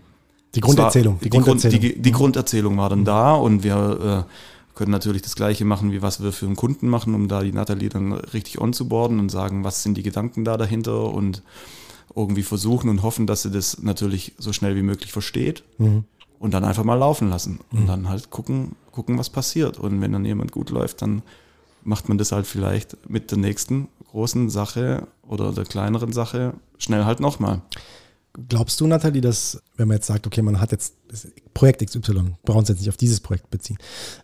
Die Grunderzählung. die, Grund, die, die Grunderzählung war dann da. Und wir äh, können natürlich das Gleiche machen, wie was wir für einen Kunden machen, um da die Natalie dann richtig onzuboarden und sagen, was sind die Gedanken da dahinter und irgendwie versuchen und hoffen, dass sie das natürlich so schnell wie möglich versteht. Und dann einfach mal laufen lassen. Und dann halt gucken, gucken, was passiert. Und wenn dann jemand gut läuft, dann macht man das halt vielleicht mit der nächsten großen Sache oder der kleineren Sache schnell halt nochmal. Glaubst du, Nathalie, dass, wenn man jetzt sagt, okay, man hat jetzt das Projekt XY, brauchen uns jetzt nicht auf dieses Projekt beziehen,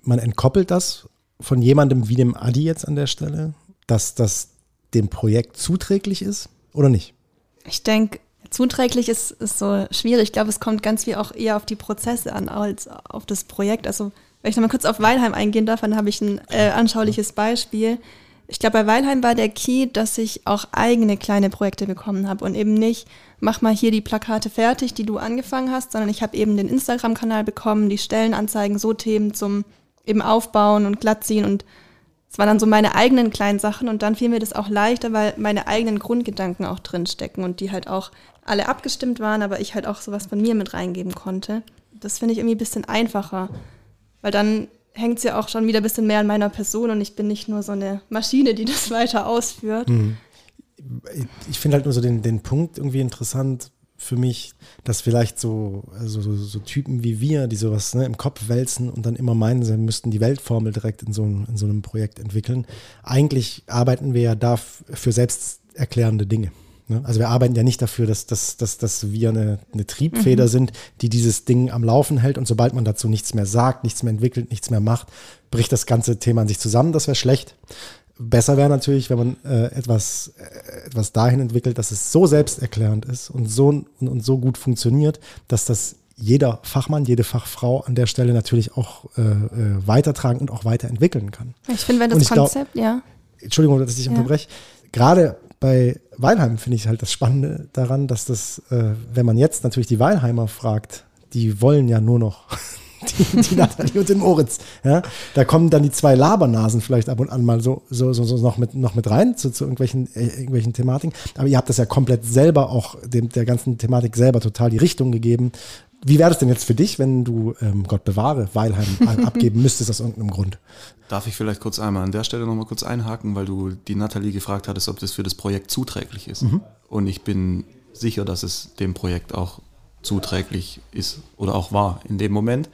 man entkoppelt das von jemandem wie dem Adi jetzt an der Stelle, dass das dem Projekt zuträglich ist oder nicht? Ich denke, zuträglich ist, ist so schwierig. Ich glaube, es kommt ganz viel auch eher auf die Prozesse an als auf das Projekt. Also, wenn ich nochmal kurz auf Weilheim eingehen darf, dann habe ich ein äh, anschauliches Beispiel. Ich glaube, bei Weilheim war der Key, dass ich auch eigene kleine Projekte bekommen habe und eben nicht, mach mal hier die Plakate fertig, die du angefangen hast, sondern ich habe eben den Instagram-Kanal bekommen, die Stellenanzeigen, so Themen zum eben Aufbauen und glattziehen und es waren dann so meine eigenen kleinen Sachen und dann fiel mir das auch leichter, weil meine eigenen Grundgedanken auch drin stecken und die halt auch alle abgestimmt waren, aber ich halt auch sowas von mir mit reingeben konnte. Das finde ich irgendwie ein bisschen einfacher, weil dann hängt es ja auch schon wieder ein bisschen mehr an meiner Person und ich bin nicht nur so eine Maschine, die das weiter ausführt. ich finde halt nur so den, den Punkt irgendwie interessant für mich, dass vielleicht so, also so, so Typen wie wir, die sowas ne, im Kopf wälzen und dann immer meinen, sie müssten die Weltformel direkt in so, einem- in so einem Projekt entwickeln. Eigentlich arbeiten wir ja da f- für selbsterklärende Dinge. Ne? Also wir arbeiten ja nicht dafür, dass, dass, dass, dass wir eine, eine Triebfeder sind, die dieses Ding am Laufen hält und sobald man dazu nichts mehr sagt, nichts mehr entwickelt, nichts mehr macht, bricht das ganze Thema an sich zusammen. Das wäre schlecht. Besser wäre natürlich, wenn man äh, etwas, äh, etwas dahin entwickelt, dass es so selbsterklärend ist und so, und, und so gut funktioniert, dass das jeder Fachmann, jede Fachfrau an der Stelle natürlich auch äh, äh, weitertragen und auch weiterentwickeln kann. Ich finde, wenn das ich glaub- Konzept, ja. Entschuldigung, dass ich Ja. unterbreche. Gerade bei Weilheim finde ich halt das Spannende daran, dass das, äh, wenn man jetzt natürlich die Weilheimer fragt, die wollen ja nur noch die, die Nathalie und den Moritz. Ja? Da kommen dann die zwei Labernasen vielleicht ab und an mal so, so, so, so noch, mit, noch mit rein zu, zu irgendwelchen, äh, irgendwelchen Thematiken. Aber ihr habt das ja komplett selber auch dem, der ganzen Thematik selber total die Richtung gegeben. Wie wäre das denn jetzt für dich, wenn du, ähm, Gott bewahre, Weilheim abgeben müsstest aus irgendeinem Grund? Darf ich vielleicht kurz einmal an der Stelle nochmal kurz einhaken, weil du die Nathalie gefragt hattest, ob das für das Projekt zuträglich ist. Und ich bin sicher, dass es dem Projekt auch zuträglich ist oder auch war in dem Moment,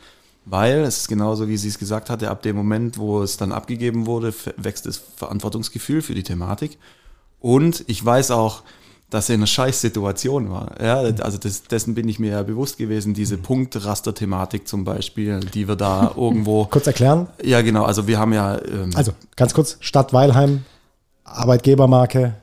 weil es ist genauso, wie sie es gesagt hatte, ab dem Moment, wo es dann abgegeben wurde, wächst das Verantwortungsgefühl für die Thematik. Und ich weiß auch, dass er in einer Scheißsituation war. Ja, also das, dessen bin ich mir ja bewusst gewesen, diese Punktraster-Thematik zum Beispiel, die wir da irgendwo Kurz erklären, ja, genau. Also wir haben ja ähm, Also ganz kurz, Stadt Weilheim, Arbeitgebermarke,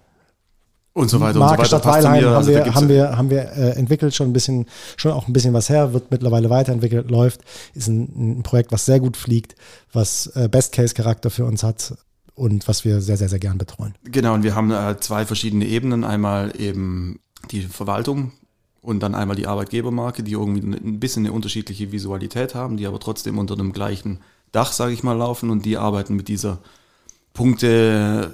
und so weiter Marke und so weiter. Stadt Weilheim haben, Also wir, haben wir, haben wir äh, entwickelt, schon ein bisschen, schon auch ein bisschen was her, wird mittlerweile weiterentwickelt, läuft, ist ein, ein Projekt, was sehr gut fliegt, was äh, Best-Case-Charakter für uns hat und was wir sehr, sehr, sehr gern betreuen. Genau, und wir haben äh, zwei verschiedene Ebenen. Einmal eben die Verwaltung und dann einmal die Arbeitgebermarke, die irgendwie ein bisschen eine unterschiedliche Visualität haben, die aber trotzdem unter dem gleichen Dach, sage ich mal, laufen und die arbeiten mit dieser Punkte.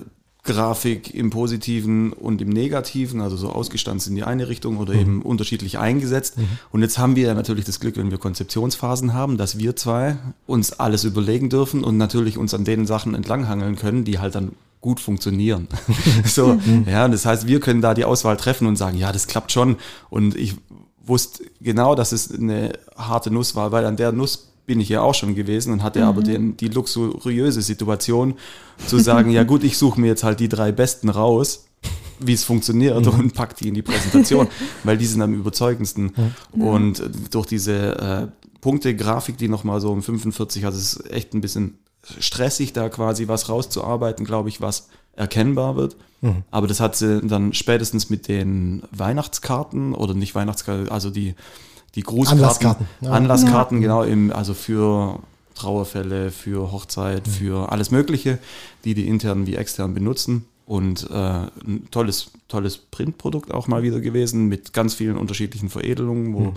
Grafik im Positiven und im Negativen, also so ausgestanzt in die eine Richtung oder eben unterschiedlich eingesetzt. Und jetzt haben wir ja natürlich das Glück, wenn wir Konzeptionsphasen haben, dass wir zwei uns alles überlegen dürfen und natürlich uns an den Sachen entlanghangeln können, die halt dann gut funktionieren. so, ja, und das heißt, wir können da die Auswahl treffen und sagen, ja, das klappt schon. Und ich wusste genau, dass es eine harte Nuss war, weil an der Nuss bin ich ja auch schon gewesen und hatte aber den, die luxuriöse Situation zu sagen, ja gut, ich suche mir jetzt halt die drei Besten raus, wie es funktioniert und pack die in die Präsentation, weil die sind am überzeugendsten. Und äh, durch diese äh, Punkte-Grafik, die nochmal so um 45, also es ist echt ein bisschen stressig, da quasi was rauszuarbeiten, glaube ich, was erkennbar wird. Mhm. Aber das hat sie dann spätestens mit den Weihnachtskarten oder nicht Weihnachtskarten, also die, die Grußkarten. Anlasskarten, ja. Anlasskarten, genau, im, also für Trauerfälle, für Hochzeit, Mhm. für alles Mögliche, die die intern wie extern benutzen. Und äh, ein tolles, tolles Printprodukt auch mal wieder gewesen mit ganz vielen unterschiedlichen Veredelungen, wo,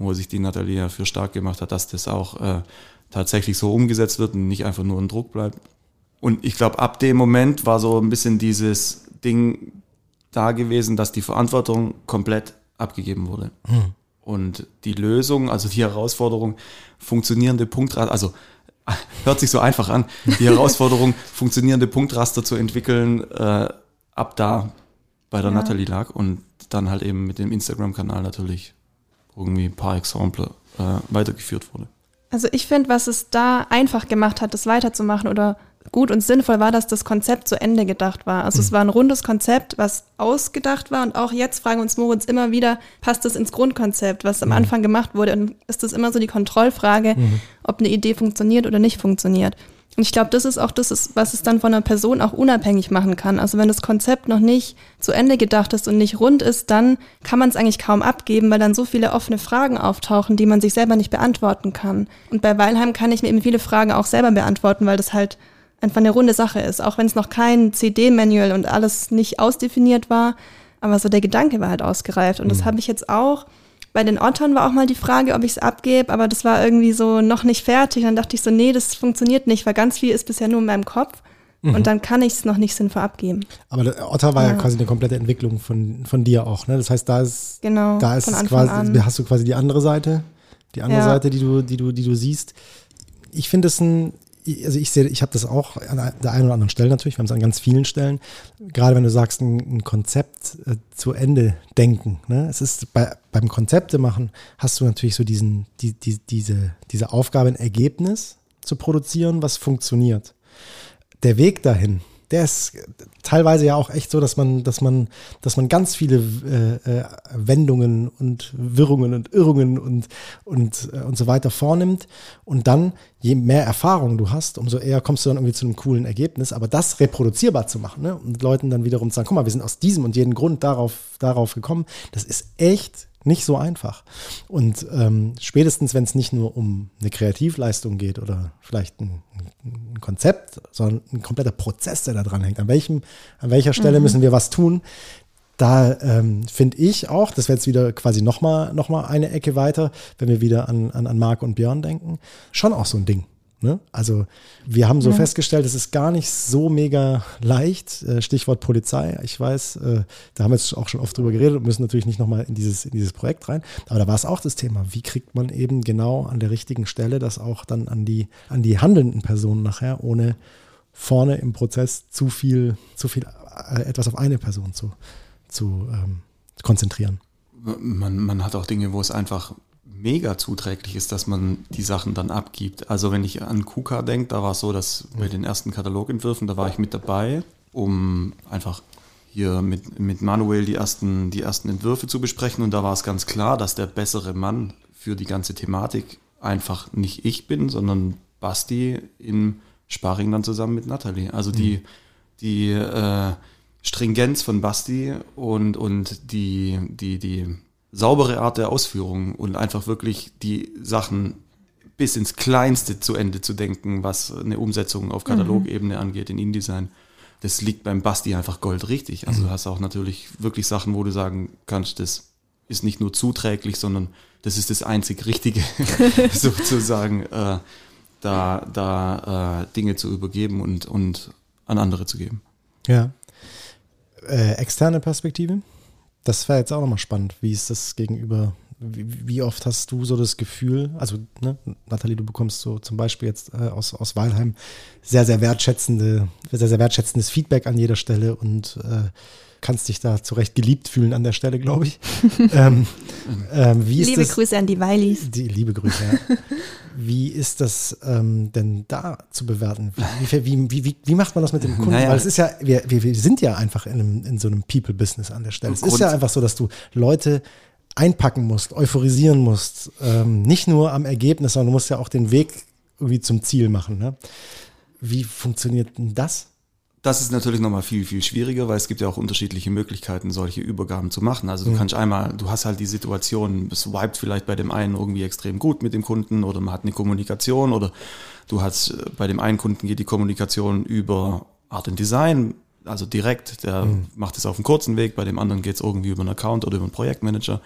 wo sich die Nathalie ja für stark gemacht hat, dass das auch äh, tatsächlich so umgesetzt wird und nicht einfach nur ein Druck bleibt. Und ich glaube, ab dem Moment war so ein bisschen dieses Ding da gewesen, dass die Verantwortung komplett abgegeben wurde. Und die Lösung, also die Herausforderung, funktionierende Punktraster, also hört sich so einfach an, die Herausforderung, funktionierende Punktraster zu entwickeln, äh, ab da bei der Ja. Nathalie lag und dann halt eben mit dem Instagram-Kanal natürlich irgendwie ein paar Exempel äh, weitergeführt wurde. Also ich finde, was es da einfach gemacht hat, das weiterzumachen oder gut und sinnvoll war, dass das Konzept zu Ende gedacht war. Also es war ein rundes Konzept, was ausgedacht war und auch jetzt fragen uns Moritz immer wieder, passt das ins Grundkonzept, was am Anfang gemacht wurde und ist das immer so die Kontrollfrage, ob eine Idee funktioniert oder nicht funktioniert. Und ich glaube, das ist auch das, was es dann von einer Person auch unabhängig machen kann. Also wenn das Konzept noch nicht zu Ende gedacht ist und nicht rund ist, dann kann man es eigentlich kaum abgeben, weil dann so viele offene Fragen auftauchen, die man sich selber nicht beantworten kann. Und bei Weilheim kann ich mir eben viele Fragen auch selber beantworten, weil das halt einfach eine runde Sache ist. Auch wenn es noch kein CD-Manual und alles nicht ausdefiniert war. Aber so der Gedanke war halt ausgereift. Und das habe ich jetzt auch. Bei den Ottern war auch mal die Frage, ob ich es abgebe, aber das war irgendwie so noch nicht fertig. Dann dachte ich so, nee, das funktioniert nicht, weil ganz viel ist bisher nur in meinem Kopf. Und dann kann ich es noch nicht sinnvoll abgeben. Aber der Otter war ja. Ja. quasi eine komplette Entwicklung von, von dir auch, ne? Das heißt, da ist, Genau, da ist quasi, an. hast du quasi die andere Seite, die andere Ja. Seite, die du, die du, die du siehst. Ich finde es ein, also ich sehe, ich habe das auch an der einen oder anderen Stelle natürlich, wir haben es an ganz vielen Stellen. Gerade wenn du sagst, ein, ein Konzept äh, zu Ende denken. Ne? Es ist bei, beim Konzepte machen hast du natürlich so diesen, die, die, diese, diese Aufgabe, ein Ergebnis zu produzieren, was funktioniert. Der Weg dahin, der ist teilweise ja auch echt so, dass man, dass man, dass man ganz viele äh, äh, Wendungen und Wirrungen und Irrungen und, und, äh, und so weiter vornimmt. Und dann, je mehr Erfahrung du hast, umso eher kommst du dann irgendwie zu einem coolen Ergebnis. Aber das reproduzierbar zu machen ne? und Leuten dann wiederum zu sagen, guck mal, wir sind aus diesem und jedem Grund darauf, darauf gekommen, das ist echt nicht so einfach. Und ähm, spätestens, wenn es nicht nur um eine Kreativleistung geht oder vielleicht ein, ein Konzept, sondern ein kompletter Prozess, der da dran hängt. An, welchem, an welcher Stelle müssen wir was tun? Da ähm, finde ich auch, das wäre jetzt wieder quasi nochmal noch mal eine Ecke weiter, wenn wir wieder an, an, an Marc und Björn denken, schon auch so ein Ding. Ne? Also wir haben so festgestellt, es ist gar nicht so mega leicht. Äh, Stichwort Polizei. Ich weiß, äh, da haben wir jetzt auch schon oft drüber geredet und müssen natürlich nicht nochmal in dieses, in dieses Projekt rein. Aber da war es auch das Thema, wie kriegt man eben genau an der richtigen Stelle das auch dann an die, an die handelnden Personen nachher, ohne vorne im Prozess zu viel, zu viel äh, etwas auf eine Person zu, zu ähm, konzentrieren. Man, man hat auch Dinge, wo es einfach mega zuträglich ist, dass man die Sachen dann abgibt. Also wenn ich an KUKA denke, da war es so, dass bei den ersten Katalogentwürfen, da war ich mit dabei, um einfach hier mit, mit Manuel die ersten, die ersten Entwürfe zu besprechen. Und da war es ganz klar, dass der bessere Mann für die ganze Thematik einfach nicht ich bin, sondern Basti im Sparring dann zusammen mit Nathalie. Also die, die äh, Stringenz von Basti und, und die, die, die saubere Art der Ausführung und einfach wirklich die Sachen bis ins Kleinste zu Ende zu denken, was eine Umsetzung auf Katalogebene angeht in InDesign. Das liegt beim Basti einfach goldrichtig. Also du hast auch natürlich wirklich Sachen, wo du sagen kannst, das ist nicht nur zuträglich, sondern das ist das einzig Richtige, sozusagen, äh, da, da äh, Dinge zu übergeben und, und an andere zu geben. Ja. Äh, externe Perspektive? Das wäre jetzt auch nochmal spannend. Wie ist das gegenüber, wie, wie, oft hast du so das Gefühl, also ne, Nathalie, du bekommst so zum Beispiel jetzt äh, aus, aus Weilheim sehr, sehr wertschätzende, sehr, sehr wertschätzendes Feedback an jeder Stelle und äh, kannst dich da zu Recht geliebt fühlen an der Stelle, glaube ich. ähm, ähm, wie ist Liebe das, Grüße an die Weilis. die liebe Grüße. Ja. Wie ist das ähm, denn da zu bewerten? Wie, wie, wie, wie, wie macht man das mit dem Kunden? Naja. Weil es ist ja, wir, wir, wir sind ja einfach in, einem, in so einem People-Business an der Stelle. Es ist Grund- ja einfach so, dass du Leute einpacken musst, euphorisieren musst. Ähm, nicht nur am Ergebnis, sondern du musst ja auch den Weg irgendwie zum Ziel machen. Ne? Wie funktioniert denn das? Das ist natürlich nochmal viel, viel schwieriger, weil es gibt ja auch unterschiedliche Möglichkeiten, solche Übergaben zu machen. Also du kannst einmal, du hast halt die Situation, es vibet vielleicht bei dem einen irgendwie extrem gut mit dem Kunden oder man hat eine Kommunikation oder du hast äh, bei dem einen Kunden geht die Kommunikation über Art und Design, also direkt, der macht es auf einem kurzen Weg, bei dem anderen geht es irgendwie über einen Account oder über einen Projektmanager.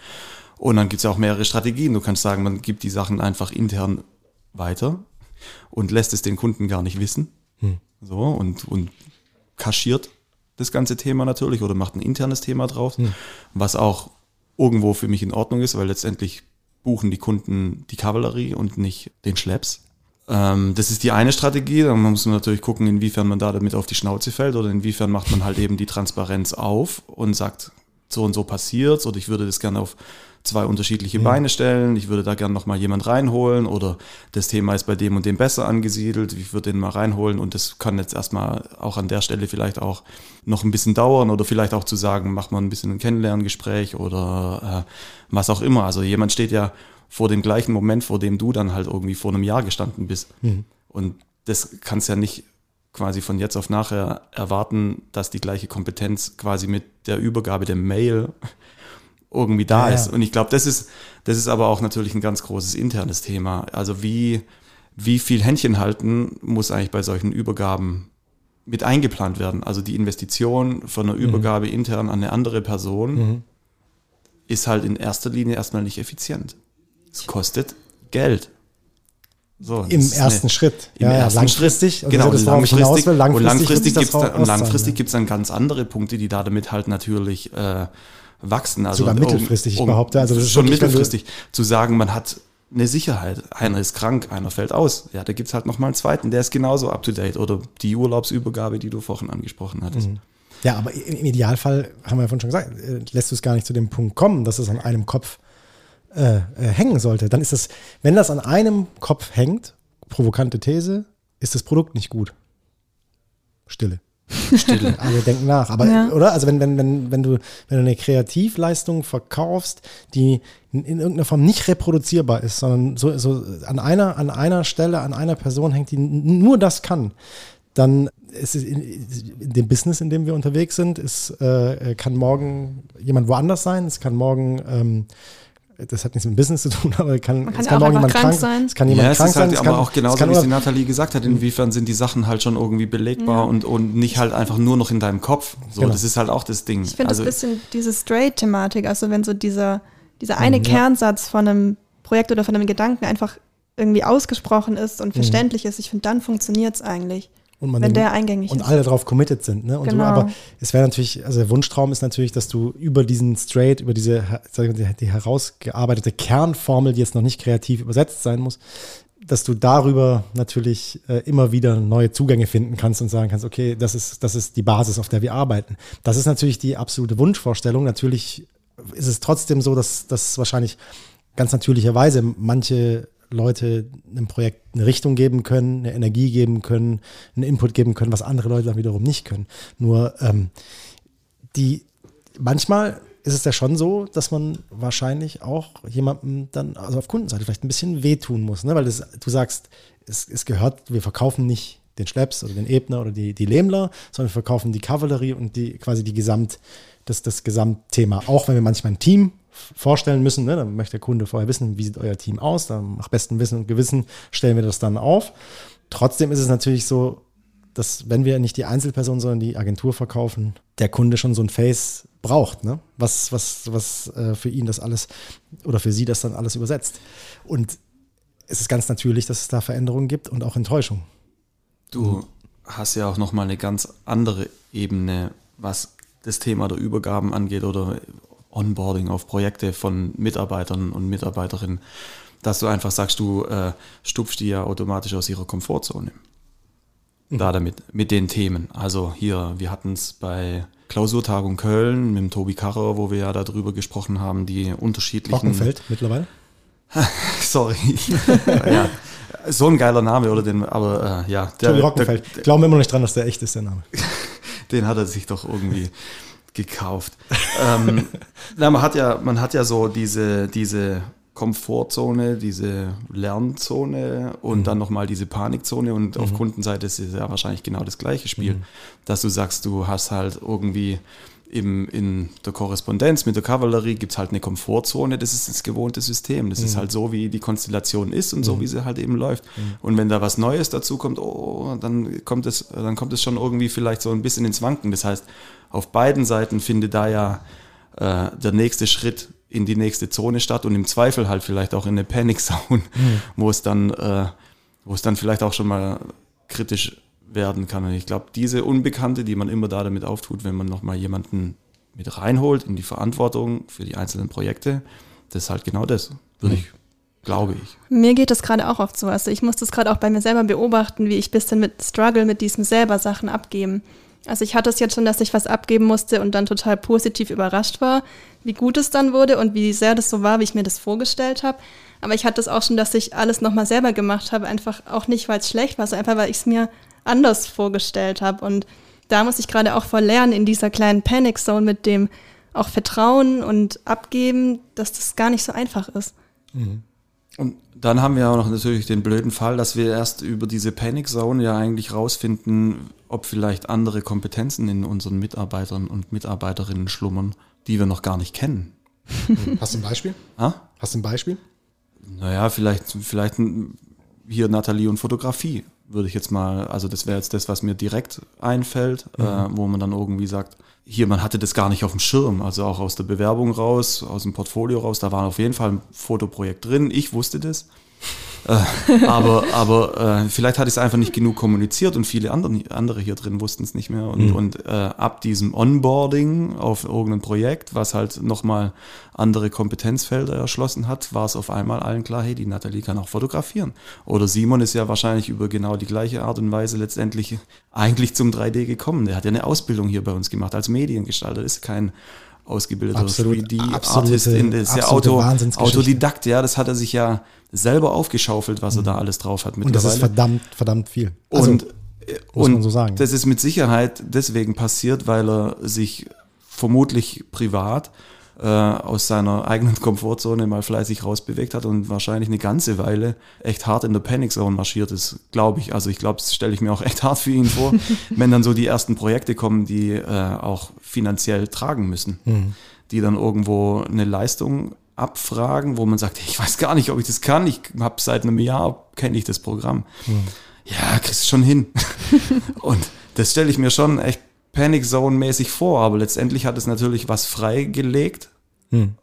Und dann gibt es ja auch mehrere Strategien. Du kannst sagen, man gibt die Sachen einfach intern weiter und lässt es den Kunden gar nicht wissen. So und, und kaschiert das ganze Thema natürlich oder macht ein internes Thema draus, was auch irgendwo für mich in Ordnung ist, weil letztendlich buchen die Kunden die Kavallerie und nicht den Schlepps. Ähm, das ist die eine Strategie. Dann muss man natürlich gucken, inwiefern man da damit auf die Schnauze fällt oder inwiefern macht man halt eben die Transparenz auf und sagt, so und so passiert's oder ich würde das gerne auf zwei unterschiedliche Beine stellen, ich würde da gerne nochmal jemand reinholen oder das Thema ist bei dem und dem besser angesiedelt, ich würde den mal reinholen und das kann jetzt erstmal auch an der Stelle vielleicht auch noch ein bisschen dauern oder vielleicht auch zu sagen, macht man ein bisschen ein Kennenlerngespräch oder äh, was auch immer. Also jemand steht ja vor dem gleichen Moment, vor dem du dann halt irgendwie vor einem Jahr gestanden bist. Und das kannst ja nicht quasi von jetzt auf nachher erwarten, dass die gleiche Kompetenz quasi mit der Übergabe der Mail irgendwie da Ja, ist. Und ich glaube, das ist, das ist aber auch natürlich ein ganz großes internes Thema. Also wie, wie viel Händchen halten muss eigentlich bei solchen Übergaben mit eingeplant werden? Also die Investition von Mhm. einer Übergabe intern an eine andere Person ist halt in erster Linie erstmal nicht effizient. Es kostet Geld. So, Im ersten eine- Schritt. Im Ja, ersten langfristig. Schritt. Und Genau, hinaus langfristig, will. Langfristig und langfristig das gibt's dann, und langfristig gibt's dann ganz andere Punkte, die da damit halt natürlich äh, wachsen. Also Sogar mittelfristig, ich behaupte. Also das ist schon mittelfristig zu sagen, man hat eine Sicherheit. Einer ist krank, einer fällt aus. Ja, da gibt's halt noch mal einen zweiten, der ist genauso up to date. Oder die Urlaubsübergabe, die du vorhin angesprochen hattest. Mhm. Ja, aber im Idealfall, haben wir ja vorhin schon gesagt, äh, lässt du es gar nicht zu dem Punkt kommen, dass es an einem Kopf äh, äh, hängen sollte. Dann ist es, wenn das an einem Kopf hängt, provokante These, ist das Produkt nicht gut. Stille. Stille. Alle denken nach. Aber, Ja. oder? Also, wenn, wenn, wenn, wenn, du, wenn du eine Kreativleistung verkaufst, die in, in irgendeiner Form nicht reproduzierbar ist, sondern so, so an, einer, an einer Stelle, an einer Person hängt, die nur das kann, dann ist es in, in dem Business, in dem wir unterwegs sind, ist, äh, kann morgen jemand woanders sein, es kann morgen. Ähm, das hat nichts mit Business zu tun, aber kann, Man kann es ja kann auch einfach jemand krank krank sein. Es kann jemand ja, es krank ist halt sein. aber kann, auch genauso, wie es die Nathalie gesagt hat, inwiefern sind die Sachen halt schon irgendwie belegbar und, und nicht halt einfach nur noch in deinem Kopf. So, Genau. das ist halt auch das Ding. Ich finde also, das ein bisschen diese Straight-Thematik, also wenn so dieser, dieser eine Mhm, ja. Kernsatz von einem Projekt oder von einem Gedanken einfach irgendwie ausgesprochen ist Mhm. und verständlich ist, ich finde, dann funktioniert es eigentlich, und man wenn den- der eingängig und ist. alle darauf committed sind. Ne? Und Genau. so, aber es wäre natürlich, also der Wunschtraum ist natürlich, dass du über diesen Straight, über diese sag ich mal, die, herausgearbeitete Kernformel, die jetzt noch nicht kreativ übersetzt sein muss, dass du darüber natürlich äh, immer wieder neue Zugänge finden kannst und sagen kannst, okay, das ist, das ist die Basis, auf der wir arbeiten. Das ist natürlich die absolute Wunschvorstellung. Natürlich ist es trotzdem so, dass, dass wahrscheinlich ganz natürlicherweise manche Leute einem Projekt eine Richtung geben können, eine Energie geben können, einen Input geben können, was andere Leute dann wiederum nicht können. Nur ähm, die manchmal ist es ja schon so, dass man wahrscheinlich auch jemandem dann, also auf Kundenseite vielleicht ein bisschen wehtun muss, ne? weil das, du sagst, es, es gehört, wir verkaufen nicht den Schlepps oder den Ebner oder die, die Lehmler, sondern wir verkaufen die Kavallerie und die quasi die Gesamt, das, das Gesamtthema. Auch wenn wir manchmal ein Team vorstellen müssen, ne? dann möchte der Kunde vorher wissen, wie sieht euer Team aus, dann nach bestem Wissen und Gewissen stellen wir das dann auf. Trotzdem ist es natürlich so, dass wenn wir nicht die Einzelperson, sondern die Agentur verkaufen, der Kunde schon so ein Face braucht, ne? was, was, was äh, für ihn das alles oder für sie das dann alles übersetzt. Und es ist ganz natürlich, dass es da Veränderungen gibt und auch Enttäuschung. Du hast ja auch nochmal eine ganz andere Ebene, was das Thema der Übergaben angeht oder Onboarding auf Projekte von Mitarbeitern und Mitarbeiterinnen, dass du einfach sagst, du äh, stupfst die ja automatisch aus ihrer Komfortzone. Da damit, mit den Themen. Also hier, wir hatten es bei Klausurtagung Köln mit dem Tobi Karrer, wo wir ja darüber gesprochen haben, die unterschiedlichen. Rockenfeld mittlerweile. Sorry. ja, so ein geiler Name, oder den, aber äh, ja, der, Tobi Rockenfeld. Glauben wir immer noch nicht dran, dass der echt ist, der Name. den hat er sich doch irgendwie gekauft. ähm, na, man hat ja, man hat ja so diese, diese Komfortzone, diese Lernzone und dann nochmal diese Panikzone und auf Kundenseite ist es ja wahrscheinlich genau das gleiche Spiel, dass du sagst, du hast halt irgendwie im, in der Korrespondenz mit der Kavallerie gibt es halt eine Komfortzone, das ist das gewohnte System. Das ist halt so, wie die Konstellation ist und so, wie sie halt eben läuft. Und wenn da was Neues dazu kommt, oh, dann kommt es, dann kommt es schon irgendwie vielleicht so ein bisschen ins Wanken. Das heißt, auf beiden Seiten findet da ja äh, der nächste Schritt in die nächste Zone statt und im Zweifel halt vielleicht auch in eine Panic Zone, wo es dann, äh, wo es dann vielleicht auch schon mal kritisch werden kann. Und ich glaube, diese Unbekannte, die man immer da damit auftut, wenn man nochmal jemanden mit reinholt in die Verantwortung für die einzelnen Projekte, das ist halt genau das, würde ich, glaube ich. Mir geht es gerade auch oft so. Also ich muss das gerade auch bei mir selber beobachten, wie ich ein bisschen mit Struggle mit diesem selber Sachen abgeben. Also ich hatte es jetzt schon, dass ich was abgeben musste und dann total positiv überrascht war, wie gut es dann wurde und wie sehr das so war, wie ich mir das vorgestellt habe. Aber ich hatte es auch schon, dass ich alles nochmal selber gemacht habe, einfach auch nicht, weil es schlecht war, sondern einfach, weil ich es mir anders vorgestellt habe. Und da muss ich gerade auch voll lernen, in dieser kleinen Panic Zone mit dem auch Vertrauen und Abgeben, dass das gar nicht so einfach ist. Und dann haben wir auch noch natürlich den blöden Fall, dass wir erst über diese Panic Zone ja eigentlich rausfinden, ob vielleicht andere Kompetenzen in unseren Mitarbeitern und Mitarbeiterinnen schlummern, die wir noch gar nicht kennen. Hast du ein Beispiel? Ah? Hast du ein Beispiel? Naja, vielleicht, vielleicht hier Nathalie und Fotografie würde ich jetzt mal, also das wäre jetzt das, was mir direkt einfällt, äh, wo man dann irgendwie sagt, hier, man hatte das gar nicht auf dem Schirm, also auch aus der Bewerbung raus, aus dem Portfolio raus, da war auf jeden Fall ein Fotoprojekt drin, ich wusste das. Äh, aber aber äh, vielleicht hatte ich es einfach nicht genug kommuniziert und viele andere, andere hier drin wussten es nicht mehr. Und, und äh, ab diesem Onboarding auf irgendein Projekt, was halt nochmal andere Kompetenzfelder erschlossen hat, war es auf einmal allen klar, hey, die Nathalie kann auch fotografieren. Oder Simon ist ja wahrscheinlich über genau die gleiche Art und Weise letztendlich eigentlich zum 3D gekommen. Der hat ja eine Ausbildung hier bei uns gemacht als Mediengestalter, ist kein ausgebildeter Absolut- 3D-Artist, absolute- in der ist ja Auto. Autodidakt, ja, das hat er sich ja selber aufgeschaufelt, was er da alles drauf hat Und das mittlerweile. ist verdammt, verdammt viel. Also, Und, muss man so sagen. das ist mit Sicherheit deswegen passiert, weil er sich vermutlich privat äh, aus seiner eigenen Komfortzone mal fleißig rausbewegt hat und wahrscheinlich eine ganze Weile echt hart in der Panic Zone marschiert ist, glaube ich. Also ich glaube, das stelle ich mir auch echt hart für ihn vor, wenn dann so die ersten Projekte kommen, die äh, auch finanziell tragen müssen, Mhm. die dann irgendwo eine Leistung abfragen, wo man sagt, ich weiß gar nicht, ob ich das kann. Ich habe seit einem Jahr kenne ich das Programm. Ja, kriegst du schon hin. und das stelle ich mir schon echt Panic Zone mäßig vor, aber letztendlich hat es natürlich was freigelegt,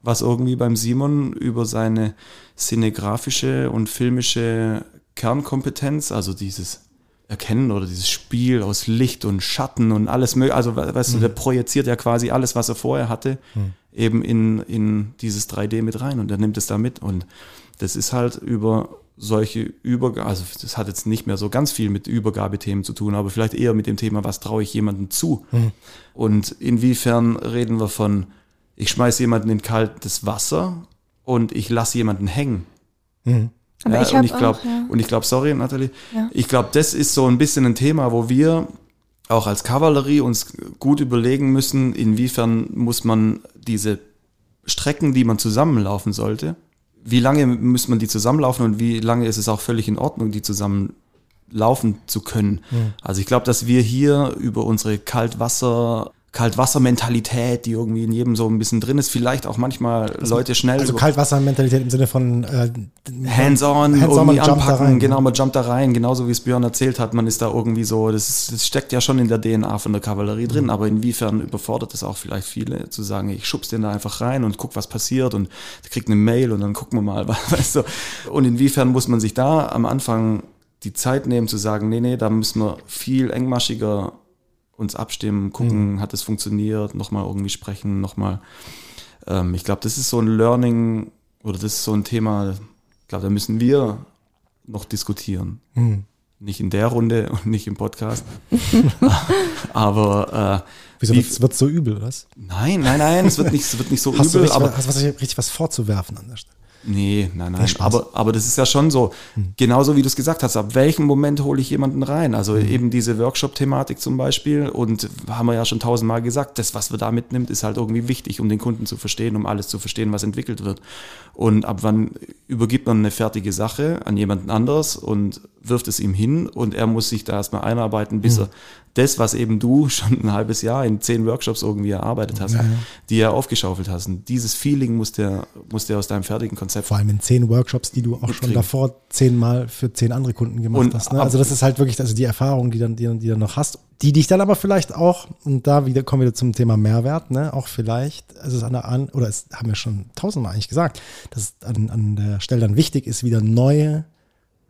was irgendwie beim Simon über seine cinegrafische und filmische Kernkompetenz, also dieses Erkennen oder dieses Spiel aus Licht und Schatten und alles mögliche, also we- weißt du, der projiziert ja quasi alles, was er vorher hatte, eben in, in dieses 3D mit rein und er nimmt es da mit und das ist halt über solche Übergabe, also das hat jetzt nicht mehr so ganz viel mit Übergabethemen zu tun, aber vielleicht eher mit dem Thema, was traue ich jemandem zu? Und inwiefern reden wir von, ich schmeiße jemanden in kaltes Wasser und ich lasse jemanden hängen. Aber Ja, ich und ich glaube, auch, ja. und ich glaube, sorry, Nathalie, Ja. ich glaube, das ist so ein bisschen ein Thema, wo wir auch als Kavallerie uns gut überlegen müssen, inwiefern muss man diese Strecken, die man zusammenlaufen sollte, wie lange muss man die zusammenlaufen und wie lange ist es auch völlig in Ordnung, die zusammen laufen zu können. Also ich glaube, dass wir hier über unsere Kaltwasser Kaltwassermentalität, die irgendwie in jedem so ein bisschen drin ist, vielleicht auch manchmal Leute schnell also so Kaltwassermentalität im Sinne von äh, hands-on, Hands-on, irgendwie anpacken, rein, genau, man jumpt da rein, genauso wie es Björn erzählt hat, man ist da irgendwie so, das, ist, das steckt ja schon in der DNA von der Kavallerie Mhm. drin, aber inwiefern überfordert es auch vielleicht viele, zu sagen, ich schub's den da einfach rein und guck, was passiert und kriegt eine Mail und dann gucken wir mal, weißt du, und inwiefern muss man sich da am Anfang die Zeit nehmen zu sagen, nee, nee, da müssen wir viel engmaschiger uns abstimmen, gucken, hat es funktioniert, nochmal irgendwie sprechen, nochmal. Ähm, ich glaube, das ist so ein Learning oder das ist so ein Thema, ich glaube, da müssen wir noch diskutieren. Nicht in der Runde und nicht im Podcast. Aber äh, wieso wie- wird's, wird's so übel, was? nein, nein, nein, es wird nicht, es wird nicht so Hast du übel, richtig, aber hast, was, richtig was vorzuwerfen an der Stelle? Nee, nein, nein. Aber, aber das ist ja schon so. Genauso wie du es gesagt hast, ab welchem Moment hole ich jemanden rein? Also eben diese Workshop-Thematik zum Beispiel. Und haben wir ja schon tausendmal gesagt, das, was wir da mitnimmt, ist halt irgendwie wichtig, um den Kunden zu verstehen, um alles zu verstehen, was entwickelt wird. Und ab wann übergibt man eine fertige Sache an jemanden anders und wirft es ihm hin und er muss sich da erstmal einarbeiten, bis er das, was eben du schon ein halbes Jahr in zehn Workshops irgendwie erarbeitet hast, die er aufgeschaufelt hast. Und dieses Feeling muss der, muss der aus deinem fertigen Konzept Vor allem in zehn Workshops, die du auch schon Mitkriegen. davor zehnmal für zehn andere Kunden gemacht Und hast. Ne? Also das ist halt wirklich also die Erfahrung, die dann, die, dann- die dann noch hast, die dich dann aber vielleicht auch, und da wieder kommen wir zum Thema Mehrwert, ne? auch vielleicht, also es ist an der an, oder es haben wir schon tausendmal eigentlich gesagt, dass es an, an der Stelle dann wichtig ist, wieder neue,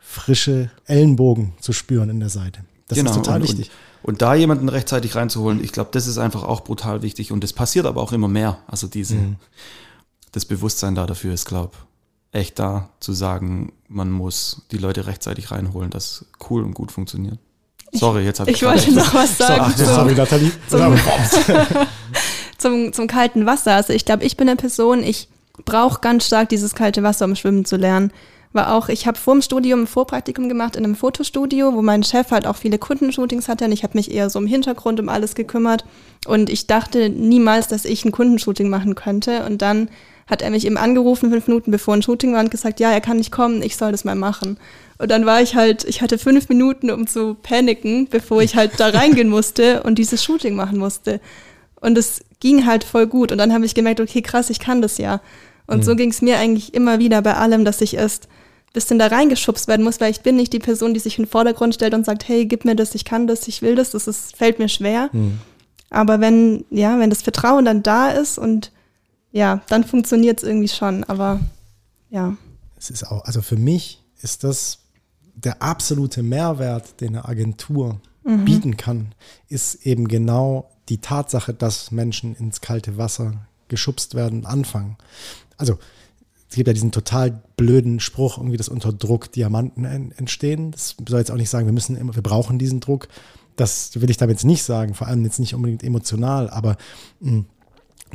frische Ellenbogen zu spüren in der Seite. Das ist total Genau, und, wichtig. Und, und da jemanden rechtzeitig reinzuholen, ich glaube, das ist einfach auch brutal wichtig. Und das passiert aber auch immer mehr. Also diese, Mhm. das Bewusstsein da dafür ist, glaube echt da zu sagen, man muss die Leute rechtzeitig reinholen, das cool und gut funktioniert. Sorry, jetzt habe ich, Ich wollte noch was sagen Ach, zum, sorry, Nathalie. zum, zum, zum kalten Wasser. Also ich glaube, ich bin eine Person, ich brauche ganz stark dieses kalte Wasser, um schwimmen zu lernen. War auch, ich habe vor dem Studium ein Vorpraktikum gemacht in einem Fotostudio, wo mein Chef halt auch viele Kundenshootings hatte und ich habe mich eher so im Hintergrund um alles gekümmert. Und ich dachte niemals, dass ich ein Kundenshooting machen könnte. Und dann hat er mich eben angerufen, fünf Minuten bevor ein Shooting war und gesagt, ja, er kann nicht kommen, ich soll das mal machen. Und dann war ich halt, ich hatte fünf Minuten, um zu paniken, bevor ich halt da reingehen musste und dieses Shooting machen musste. Und es ging halt voll gut. Und dann habe ich gemerkt, okay, krass, ich kann das ja. Und so ging es mir eigentlich immer wieder bei allem, dass ich erst bisschen da reingeschubst werden muss, weil ich bin nicht die Person, die sich in den Vordergrund stellt und sagt, hey, gib mir das, ich kann das, ich will das, das ist, fällt mir schwer. Aber wenn, ja, wenn das Vertrauen dann da ist und ja, dann funktioniert es irgendwie schon. Aber ja. Es ist auch, also für mich ist das der absolute Mehrwert, den eine Agentur bieten kann, ist eben genau die Tatsache, dass Menschen ins kalte Wasser geschubst werden und anfangen. Also es gibt ja diesen total blöden Spruch, irgendwie, dass unter Druck Diamanten en- entstehen. Das soll jetzt auch nicht sagen, wir müssen immer, wir brauchen diesen Druck. Das will ich damit jetzt nicht sagen, vor allem jetzt nicht unbedingt emotional, aber mh,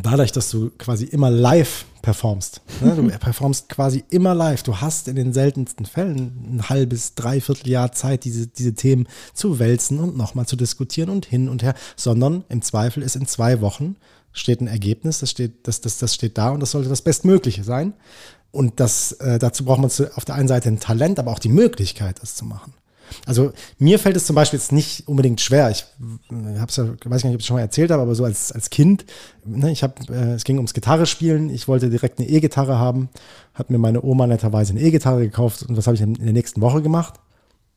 dadurch, dass du quasi immer live performst, ne? du performst quasi immer live, du hast in den seltensten Fällen ein halbes, dreiviertel Jahr Zeit, diese, diese Themen zu wälzen und nochmal zu diskutieren und hin und her, sondern im Zweifel ist in zwei Wochen steht ein Ergebnis, das steht, das, das, das steht da und das sollte das Bestmögliche sein. Und das, äh, dazu braucht man zu, auf der einen Seite ein Talent, aber auch die Möglichkeit, das zu machen. Also mir fällt es zum Beispiel jetzt nicht unbedingt schwer. Ich habe es ja, weiß gar nicht, ob ich es schon mal erzählt habe, aber so als, als Kind, ne, ich habe, äh, es ging ums Gitarre spielen. Ich wollte direkt eine E-Gitarre haben, hat mir meine Oma netterweise eine E-Gitarre gekauft und was habe ich in der nächsten Woche gemacht?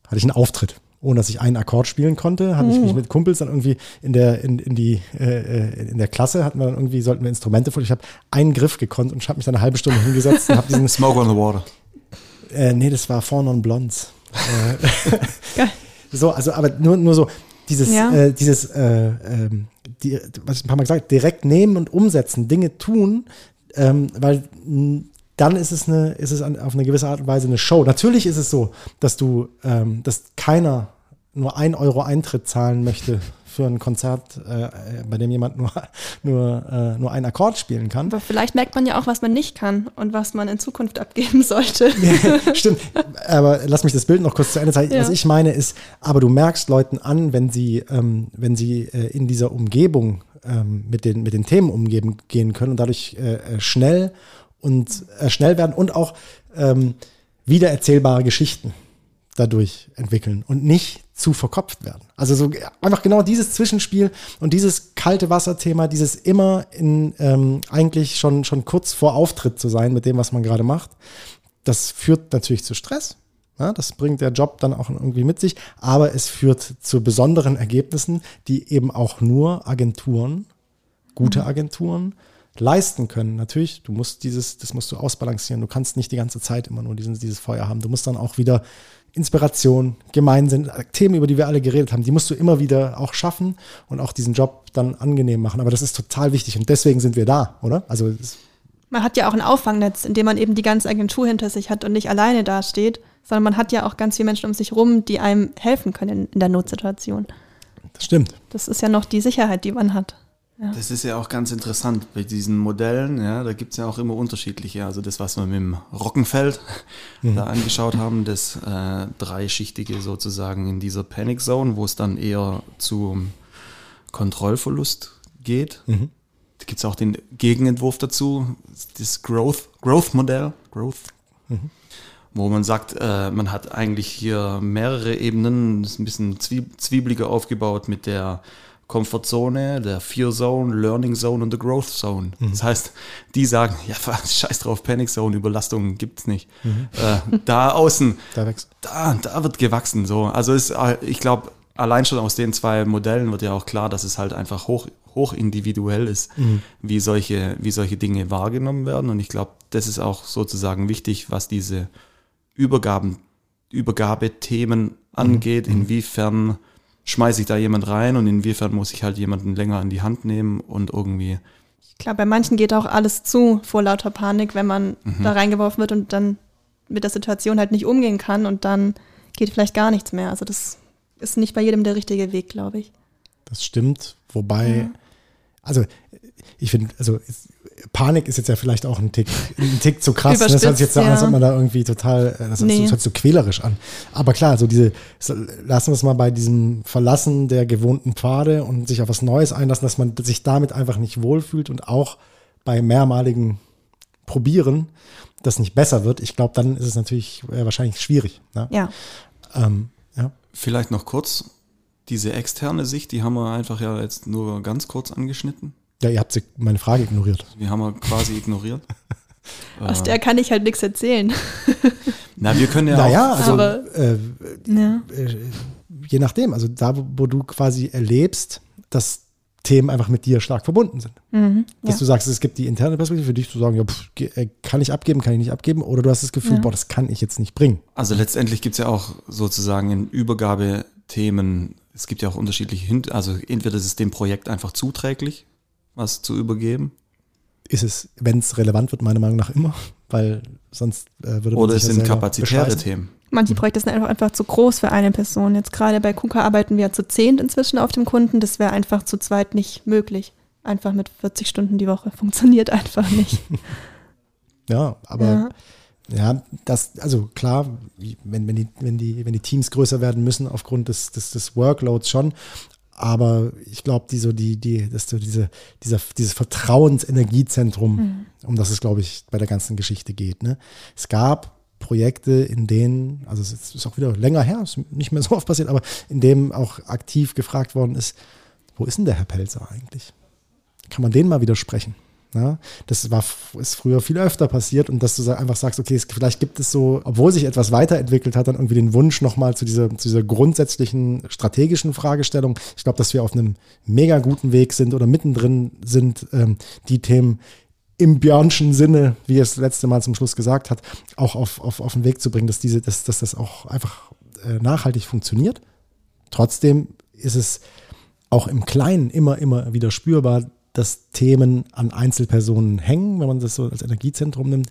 Hatte ich einen Auftritt, ohne dass ich einen Akkord spielen konnte. Hatte ich mich mit Kumpels dann irgendwie in der in, in die äh, äh, in der Klasse hatten wir dann irgendwie sollten wir Instrumente vor. Ich habe einen Griff gekonnt und ich habe mich dann eine halbe Stunde hingesetzt und habe diesen Smoke on the Water. äh, nee, das war Four Non Blondes. Äh, Geil. so, also, aber nur, nur so, dieses, Ja. äh, dieses, äh, ähm, die, was ich ein paar Mal gesagt, direkt nehmen und umsetzen, Dinge tun, ähm, weil mh, dann ist es eine, ist es auf eine gewisse Art und Weise eine Show. Natürlich ist es so, dass du, ähm, dass keiner nur ein Euro Eintritt zahlen möchte für ein Konzert, äh, bei dem jemand nur, nur, äh, nur einen Akkord spielen kann. Aber vielleicht merkt man ja auch, was man nicht kann und was man in Zukunft abgeben sollte. Stimmt, aber lass mich das Bild noch kurz zu Ende zeigen. Ja. Was ich meine ist, aber du merkst Leuten an, wenn sie, ähm, wenn sie äh, in dieser Umgebung ähm, mit, den, mit den Themen umgeben gehen können und dadurch äh, äh, schnell und äh, schnell werden und auch ähm, wiedererzählbare Geschichten dadurch entwickeln und nicht zu verkopft werden. Also so einfach genau dieses Zwischenspiel und dieses kalte Wasserthema, dieses immer in ähm, eigentlich schon schon kurz vor Auftritt zu sein mit dem, was man gerade macht, das führt natürlich zu Stress. Ja, das bringt der Job dann auch irgendwie mit sich, aber es führt zu besonderen Ergebnissen, die eben auch nur Agenturen, gute Agenturen, leisten können. Natürlich, du musst dieses, das musst du ausbalancieren. Du kannst nicht die ganze Zeit immer nur diesen, dieses Feuer haben. Du musst dann auch wieder Inspiration, Gemeinsinn, Themen, über die wir alle geredet haben, die musst du immer wieder auch schaffen und auch diesen Job dann angenehm machen. Aber das ist total wichtig und deswegen sind wir da, oder? Also Man hat ja auch ein Auffangnetz, in dem man eben die ganze Agentur hinter sich hat und nicht alleine dasteht, sondern man hat ja auch ganz viele Menschen um sich rum, die einem helfen können in der Notsituation. das stimmt. Das ist ja noch die Sicherheit, die man hat. Das ist ja auch ganz interessant bei diesen Modellen, ja, da gibt es ja auch immer unterschiedliche. Also das, was wir mit dem Rockenfeld da angeschaut haben, das äh, dreischichtige sozusagen in dieser Panic Zone, wo es dann eher zum Kontrollverlust geht. Da gibt es auch den Gegenentwurf dazu, das Growth, Growth Modell, Growth, wo man sagt, äh, man hat eigentlich hier mehrere Ebenen, das ist ein bisschen zwieb zwiebeliger aufgebaut mit der Komfortzone, der Fear Zone, Learning Zone und der Growth Zone. Das heißt, die sagen, ja, scheiß drauf, Panic Zone, Überlastung gibt's nicht. Äh, da außen, Da wächst. da, da wird gewachsen. So. Also ist, äh, ich glaube, allein schon aus den zwei Modellen wird ja auch klar, dass es halt einfach hoch, hoch individuell ist, wie, solche, wie solche Dinge wahrgenommen werden. Und ich glaube, das ist auch sozusagen wichtig, was diese Übergaben, Übergabethemen angeht. Inwiefern schmeiße ich da jemand rein und inwiefern muss ich halt jemanden länger in die Hand nehmen und irgendwie Ich glaube, bei manchen geht auch alles zu vor lauter Panik, wenn man da reingeworfen wird und dann mit der Situation halt nicht umgehen kann und dann geht vielleicht gar nichts mehr. Also das ist nicht bei jedem der richtige Weg, glaube ich. Das stimmt. Wobei, also ich finde, also es- Panik ist jetzt ja vielleicht auch ein Tick, ein Tick zu krass. ne? Das hört sich jetzt so an, als ob man da irgendwie total, äh, das, hört sich so quälerisch an. Aber klar, so diese, lassen wir es mal bei diesem Verlassen der gewohnten Pfade und sich auf was Neues einlassen, dass man sich damit einfach nicht wohlfühlt und auch bei mehrmaligen Probieren das nicht besser wird. Ich glaube, dann ist es natürlich äh, wahrscheinlich schwierig. Ne? Ja. Ähm, ja. Vielleicht noch kurz, diese externe Sicht, die haben wir einfach ja jetzt nur ganz kurz angeschnitten. Ja, ihr habt meine Frage ignoriert. Die haben wir quasi ignoriert. Aus der kann ich halt nichts erzählen. Na, wir können ja Naja, auch, also Aber- äh, Ja. je nachdem, also da, wo du quasi erlebst, dass Themen einfach mit dir stark verbunden sind. Mhm. Dass Ja. du sagst, es gibt die interne Perspektive für dich zu sagen, ja, pff, äh, kann ich abgeben, kann ich nicht abgeben, oder du hast das Gefühl, Ja. boah, das kann ich jetzt nicht bringen. also letztendlich gibt es ja auch sozusagen in Übergabethemen, es gibt ja auch unterschiedliche, Hin also entweder ist es dem Projekt einfach zuträglich, was zu übergeben, Ist es, wenn es relevant wird, meiner Meinung nach immer, weil sonst äh, würde man oder sich es sind kapazitäre. Themen. Manche Projekte sind einfach, einfach zu groß für eine Person. Jetzt gerade bei KUKA arbeiten wir ja zu zehnt inzwischen auf dem Kunden. Das wäre einfach zu zweit nicht möglich. Einfach mit 40 Stunden die Woche. Funktioniert einfach nicht. Ja, aber Ja. Ja, das, also klar, wenn, wenn, die, wenn, die, wenn die Teams größer werden müssen aufgrund des, des, des Workloads schon. Aber ich glaube, die, so die, die, dass so diese, dieser, dieses Vertrauensenergiezentrum, um das es, glaube ich, bei der ganzen Geschichte geht. Ne? Es gab Projekte, in denen, also es ist- ist auch wieder länger her, ist nicht mehr so oft passiert, aber in dem auch aktiv gefragt worden ist, wo ist denn der Herr Pelzer eigentlich? Kann man den mal widersprechen? Ja, das war, ist früher viel öfter passiert und dass du einfach sagst, okay, es, vielleicht gibt es so, obwohl sich etwas weiterentwickelt hat, dann irgendwie den Wunsch nochmal zu dieser, zu dieser grundsätzlichen strategischen Fragestellung. Ich glaube, dass wir auf einem mega guten Weg sind oder mittendrin sind, ähm, die Themen im Björnschen Sinne, wie er es letzte Mal zum Schluss gesagt hat, auch auf, auf, auf den Weg zu bringen, dass, diese, dass, dass das auch einfach äh, nachhaltig funktioniert. Trotzdem ist es auch im Kleinen immer, immer wieder spürbar, dass Themen an Einzelpersonen hängen, wenn man das so als Energiezentrum nimmt.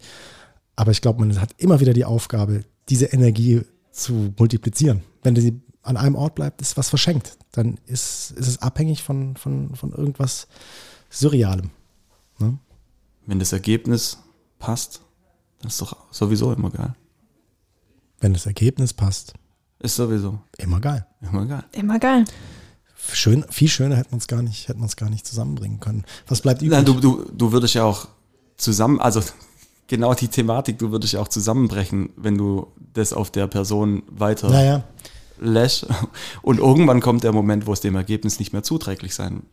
Aber ich glaube, man hat immer wieder die Aufgabe, diese Energie zu multiplizieren. Wenn sie an einem Ort bleibt, ist was verschenkt. Dann ist, ist es abhängig von, von, von irgendwas Surrealem. Ne? Wenn das Ergebnis passt, dann ist doch sowieso immer geil. Wenn das Ergebnis passt, Ist sowieso immer geil. immer geil. Immer geil. Schön, viel schöner hätten wir es gar nicht, hätten wir es gar nicht zusammenbringen können. Was bleibt übrig? Nein, du, du, du würdest ja auch zusammen, also genau die Thematik, du würdest ja auch zusammenbrechen, wenn du das auf der Person weiter naja, lässt. Und irgendwann kommt der Moment, wo es dem Ergebnis nicht mehr zuträglich sein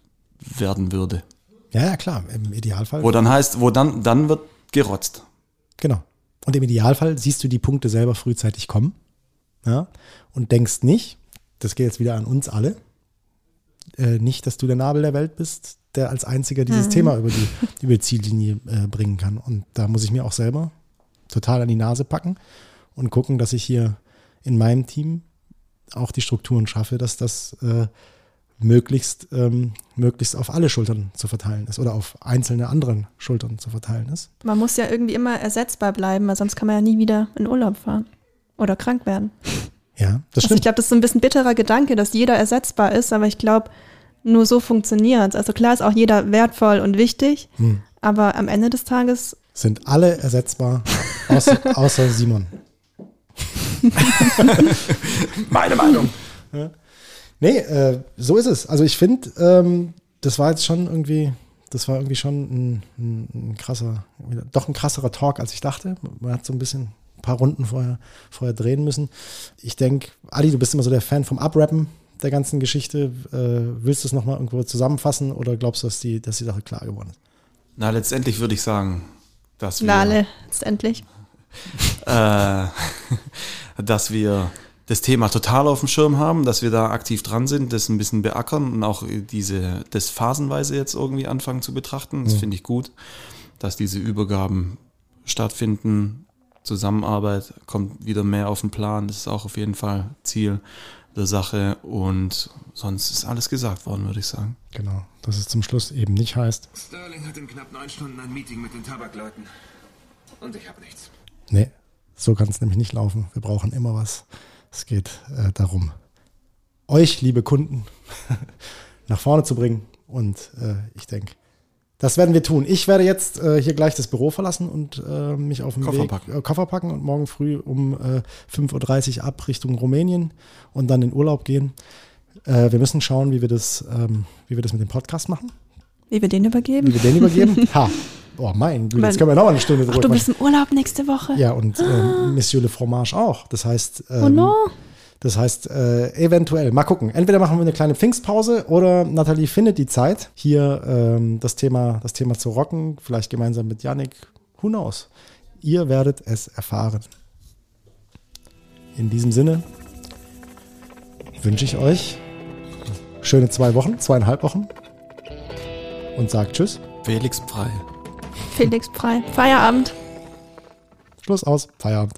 werden würde. ja, ja, klar, im Idealfall. Wo dann heißt, wo dann, dann wird gerotzt. Genau. Und im Idealfall siehst du die Punkte selber frühzeitig kommen. Ja, und denkst nicht, das geht jetzt wieder an uns alle, äh, nicht, dass du der Nabel der Welt bist, der als einziger dieses Thema über die, über die Ziellinie äh, bringen kann. Und da muss ich mir auch selber total an die Nase packen und gucken, dass ich hier in meinem Team auch die Strukturen schaffe, dass das äh, möglichst, ähm, möglichst auf alle Schultern zu verteilen ist oder auf einzelne anderen Schultern zu verteilen ist. Man muss ja irgendwie immer ersetzbar bleiben, weil sonst kann man ja nie wieder in Urlaub fahren. Oder krank werden. Ja, das Also ich stimmt. glaube, das ist so ein bisschen bitterer Gedanke, dass jeder ersetzbar ist, aber ich glaube, nur so funktioniert Also klar ist auch jeder wertvoll und wichtig, Hm. aber am Ende des Tages, Sind alle ersetzbar, außer, außer Simon. Meine Meinung. Nee, äh, so ist es. Also ich finde, ähm, das war jetzt schon irgendwie, das war irgendwie schon ein, ein, ein krasser, doch ein krasserer Talk, als ich dachte. Man hat so ein bisschen paar Runden vorher, vorher drehen müssen. Ich denke, Adi, du bist immer so der Fan vom Abrappen der ganzen Geschichte. Äh, willst du es nochmal irgendwo zusammenfassen oder glaubst du, dass die, dass die Sache klar geworden ist? Na, letztendlich würde ich sagen, dass wir, Nale, letztendlich. äh, dass wir das Thema total auf dem Schirm haben, dass wir da aktiv dran sind, das ein bisschen beackern und auch diese, das phasenweise jetzt irgendwie anfangen zu betrachten. Das finde ich gut, dass diese Übergaben stattfinden. Zusammenarbeit kommt wieder mehr auf den Plan. Das ist auch auf jeden Fall Ziel der Sache. Und sonst ist alles gesagt worden, würde ich sagen. Genau, dass es zum Schluss eben nicht heißt, Sterling hat in knapp neun Stunden ein Meeting mit den Tabakleuten. Und ich habe nichts. nee, so kann es nämlich nicht laufen. Wir brauchen immer was. Es geht äh, darum, euch, liebe Kunden, nach vorne zu bringen. Und äh, ich denke, das werden wir tun. Ich werde jetzt äh, hier gleich das Büro verlassen und äh, mich auf den Koffer Weg, packen. Äh, Koffer packen und morgen früh um äh, 5.30 Uhr ab Richtung Rumänien und dann in Urlaub gehen. Äh, wir müssen schauen, wie wir, das, ähm, wie wir das mit dem Podcast machen, Wie wir den wie übergeben. wir den übergeben. Ha, oh mein Güte, jetzt können wir noch eine Stunde Ach, drüber du bist im Urlaub nächste Woche? ja, und äh, Monsieur Le Fromage auch. Das heißt, ähm, Oh no. Das heißt, äh, eventuell, mal gucken. Entweder machen wir eine kleine Pfingstpause oder Nathalie findet die Zeit, hier ähm, das, Thema, das Thema zu rocken, vielleicht gemeinsam mit Yannick. Who knows? Ihr werdet es erfahren. In diesem Sinne wünsche ich euch schöne zwei Wochen, zweieinhalb Wochen und sagt Tschüss. Felix frei. Felix frei. Feierabend. Schluss aus. Feierabend.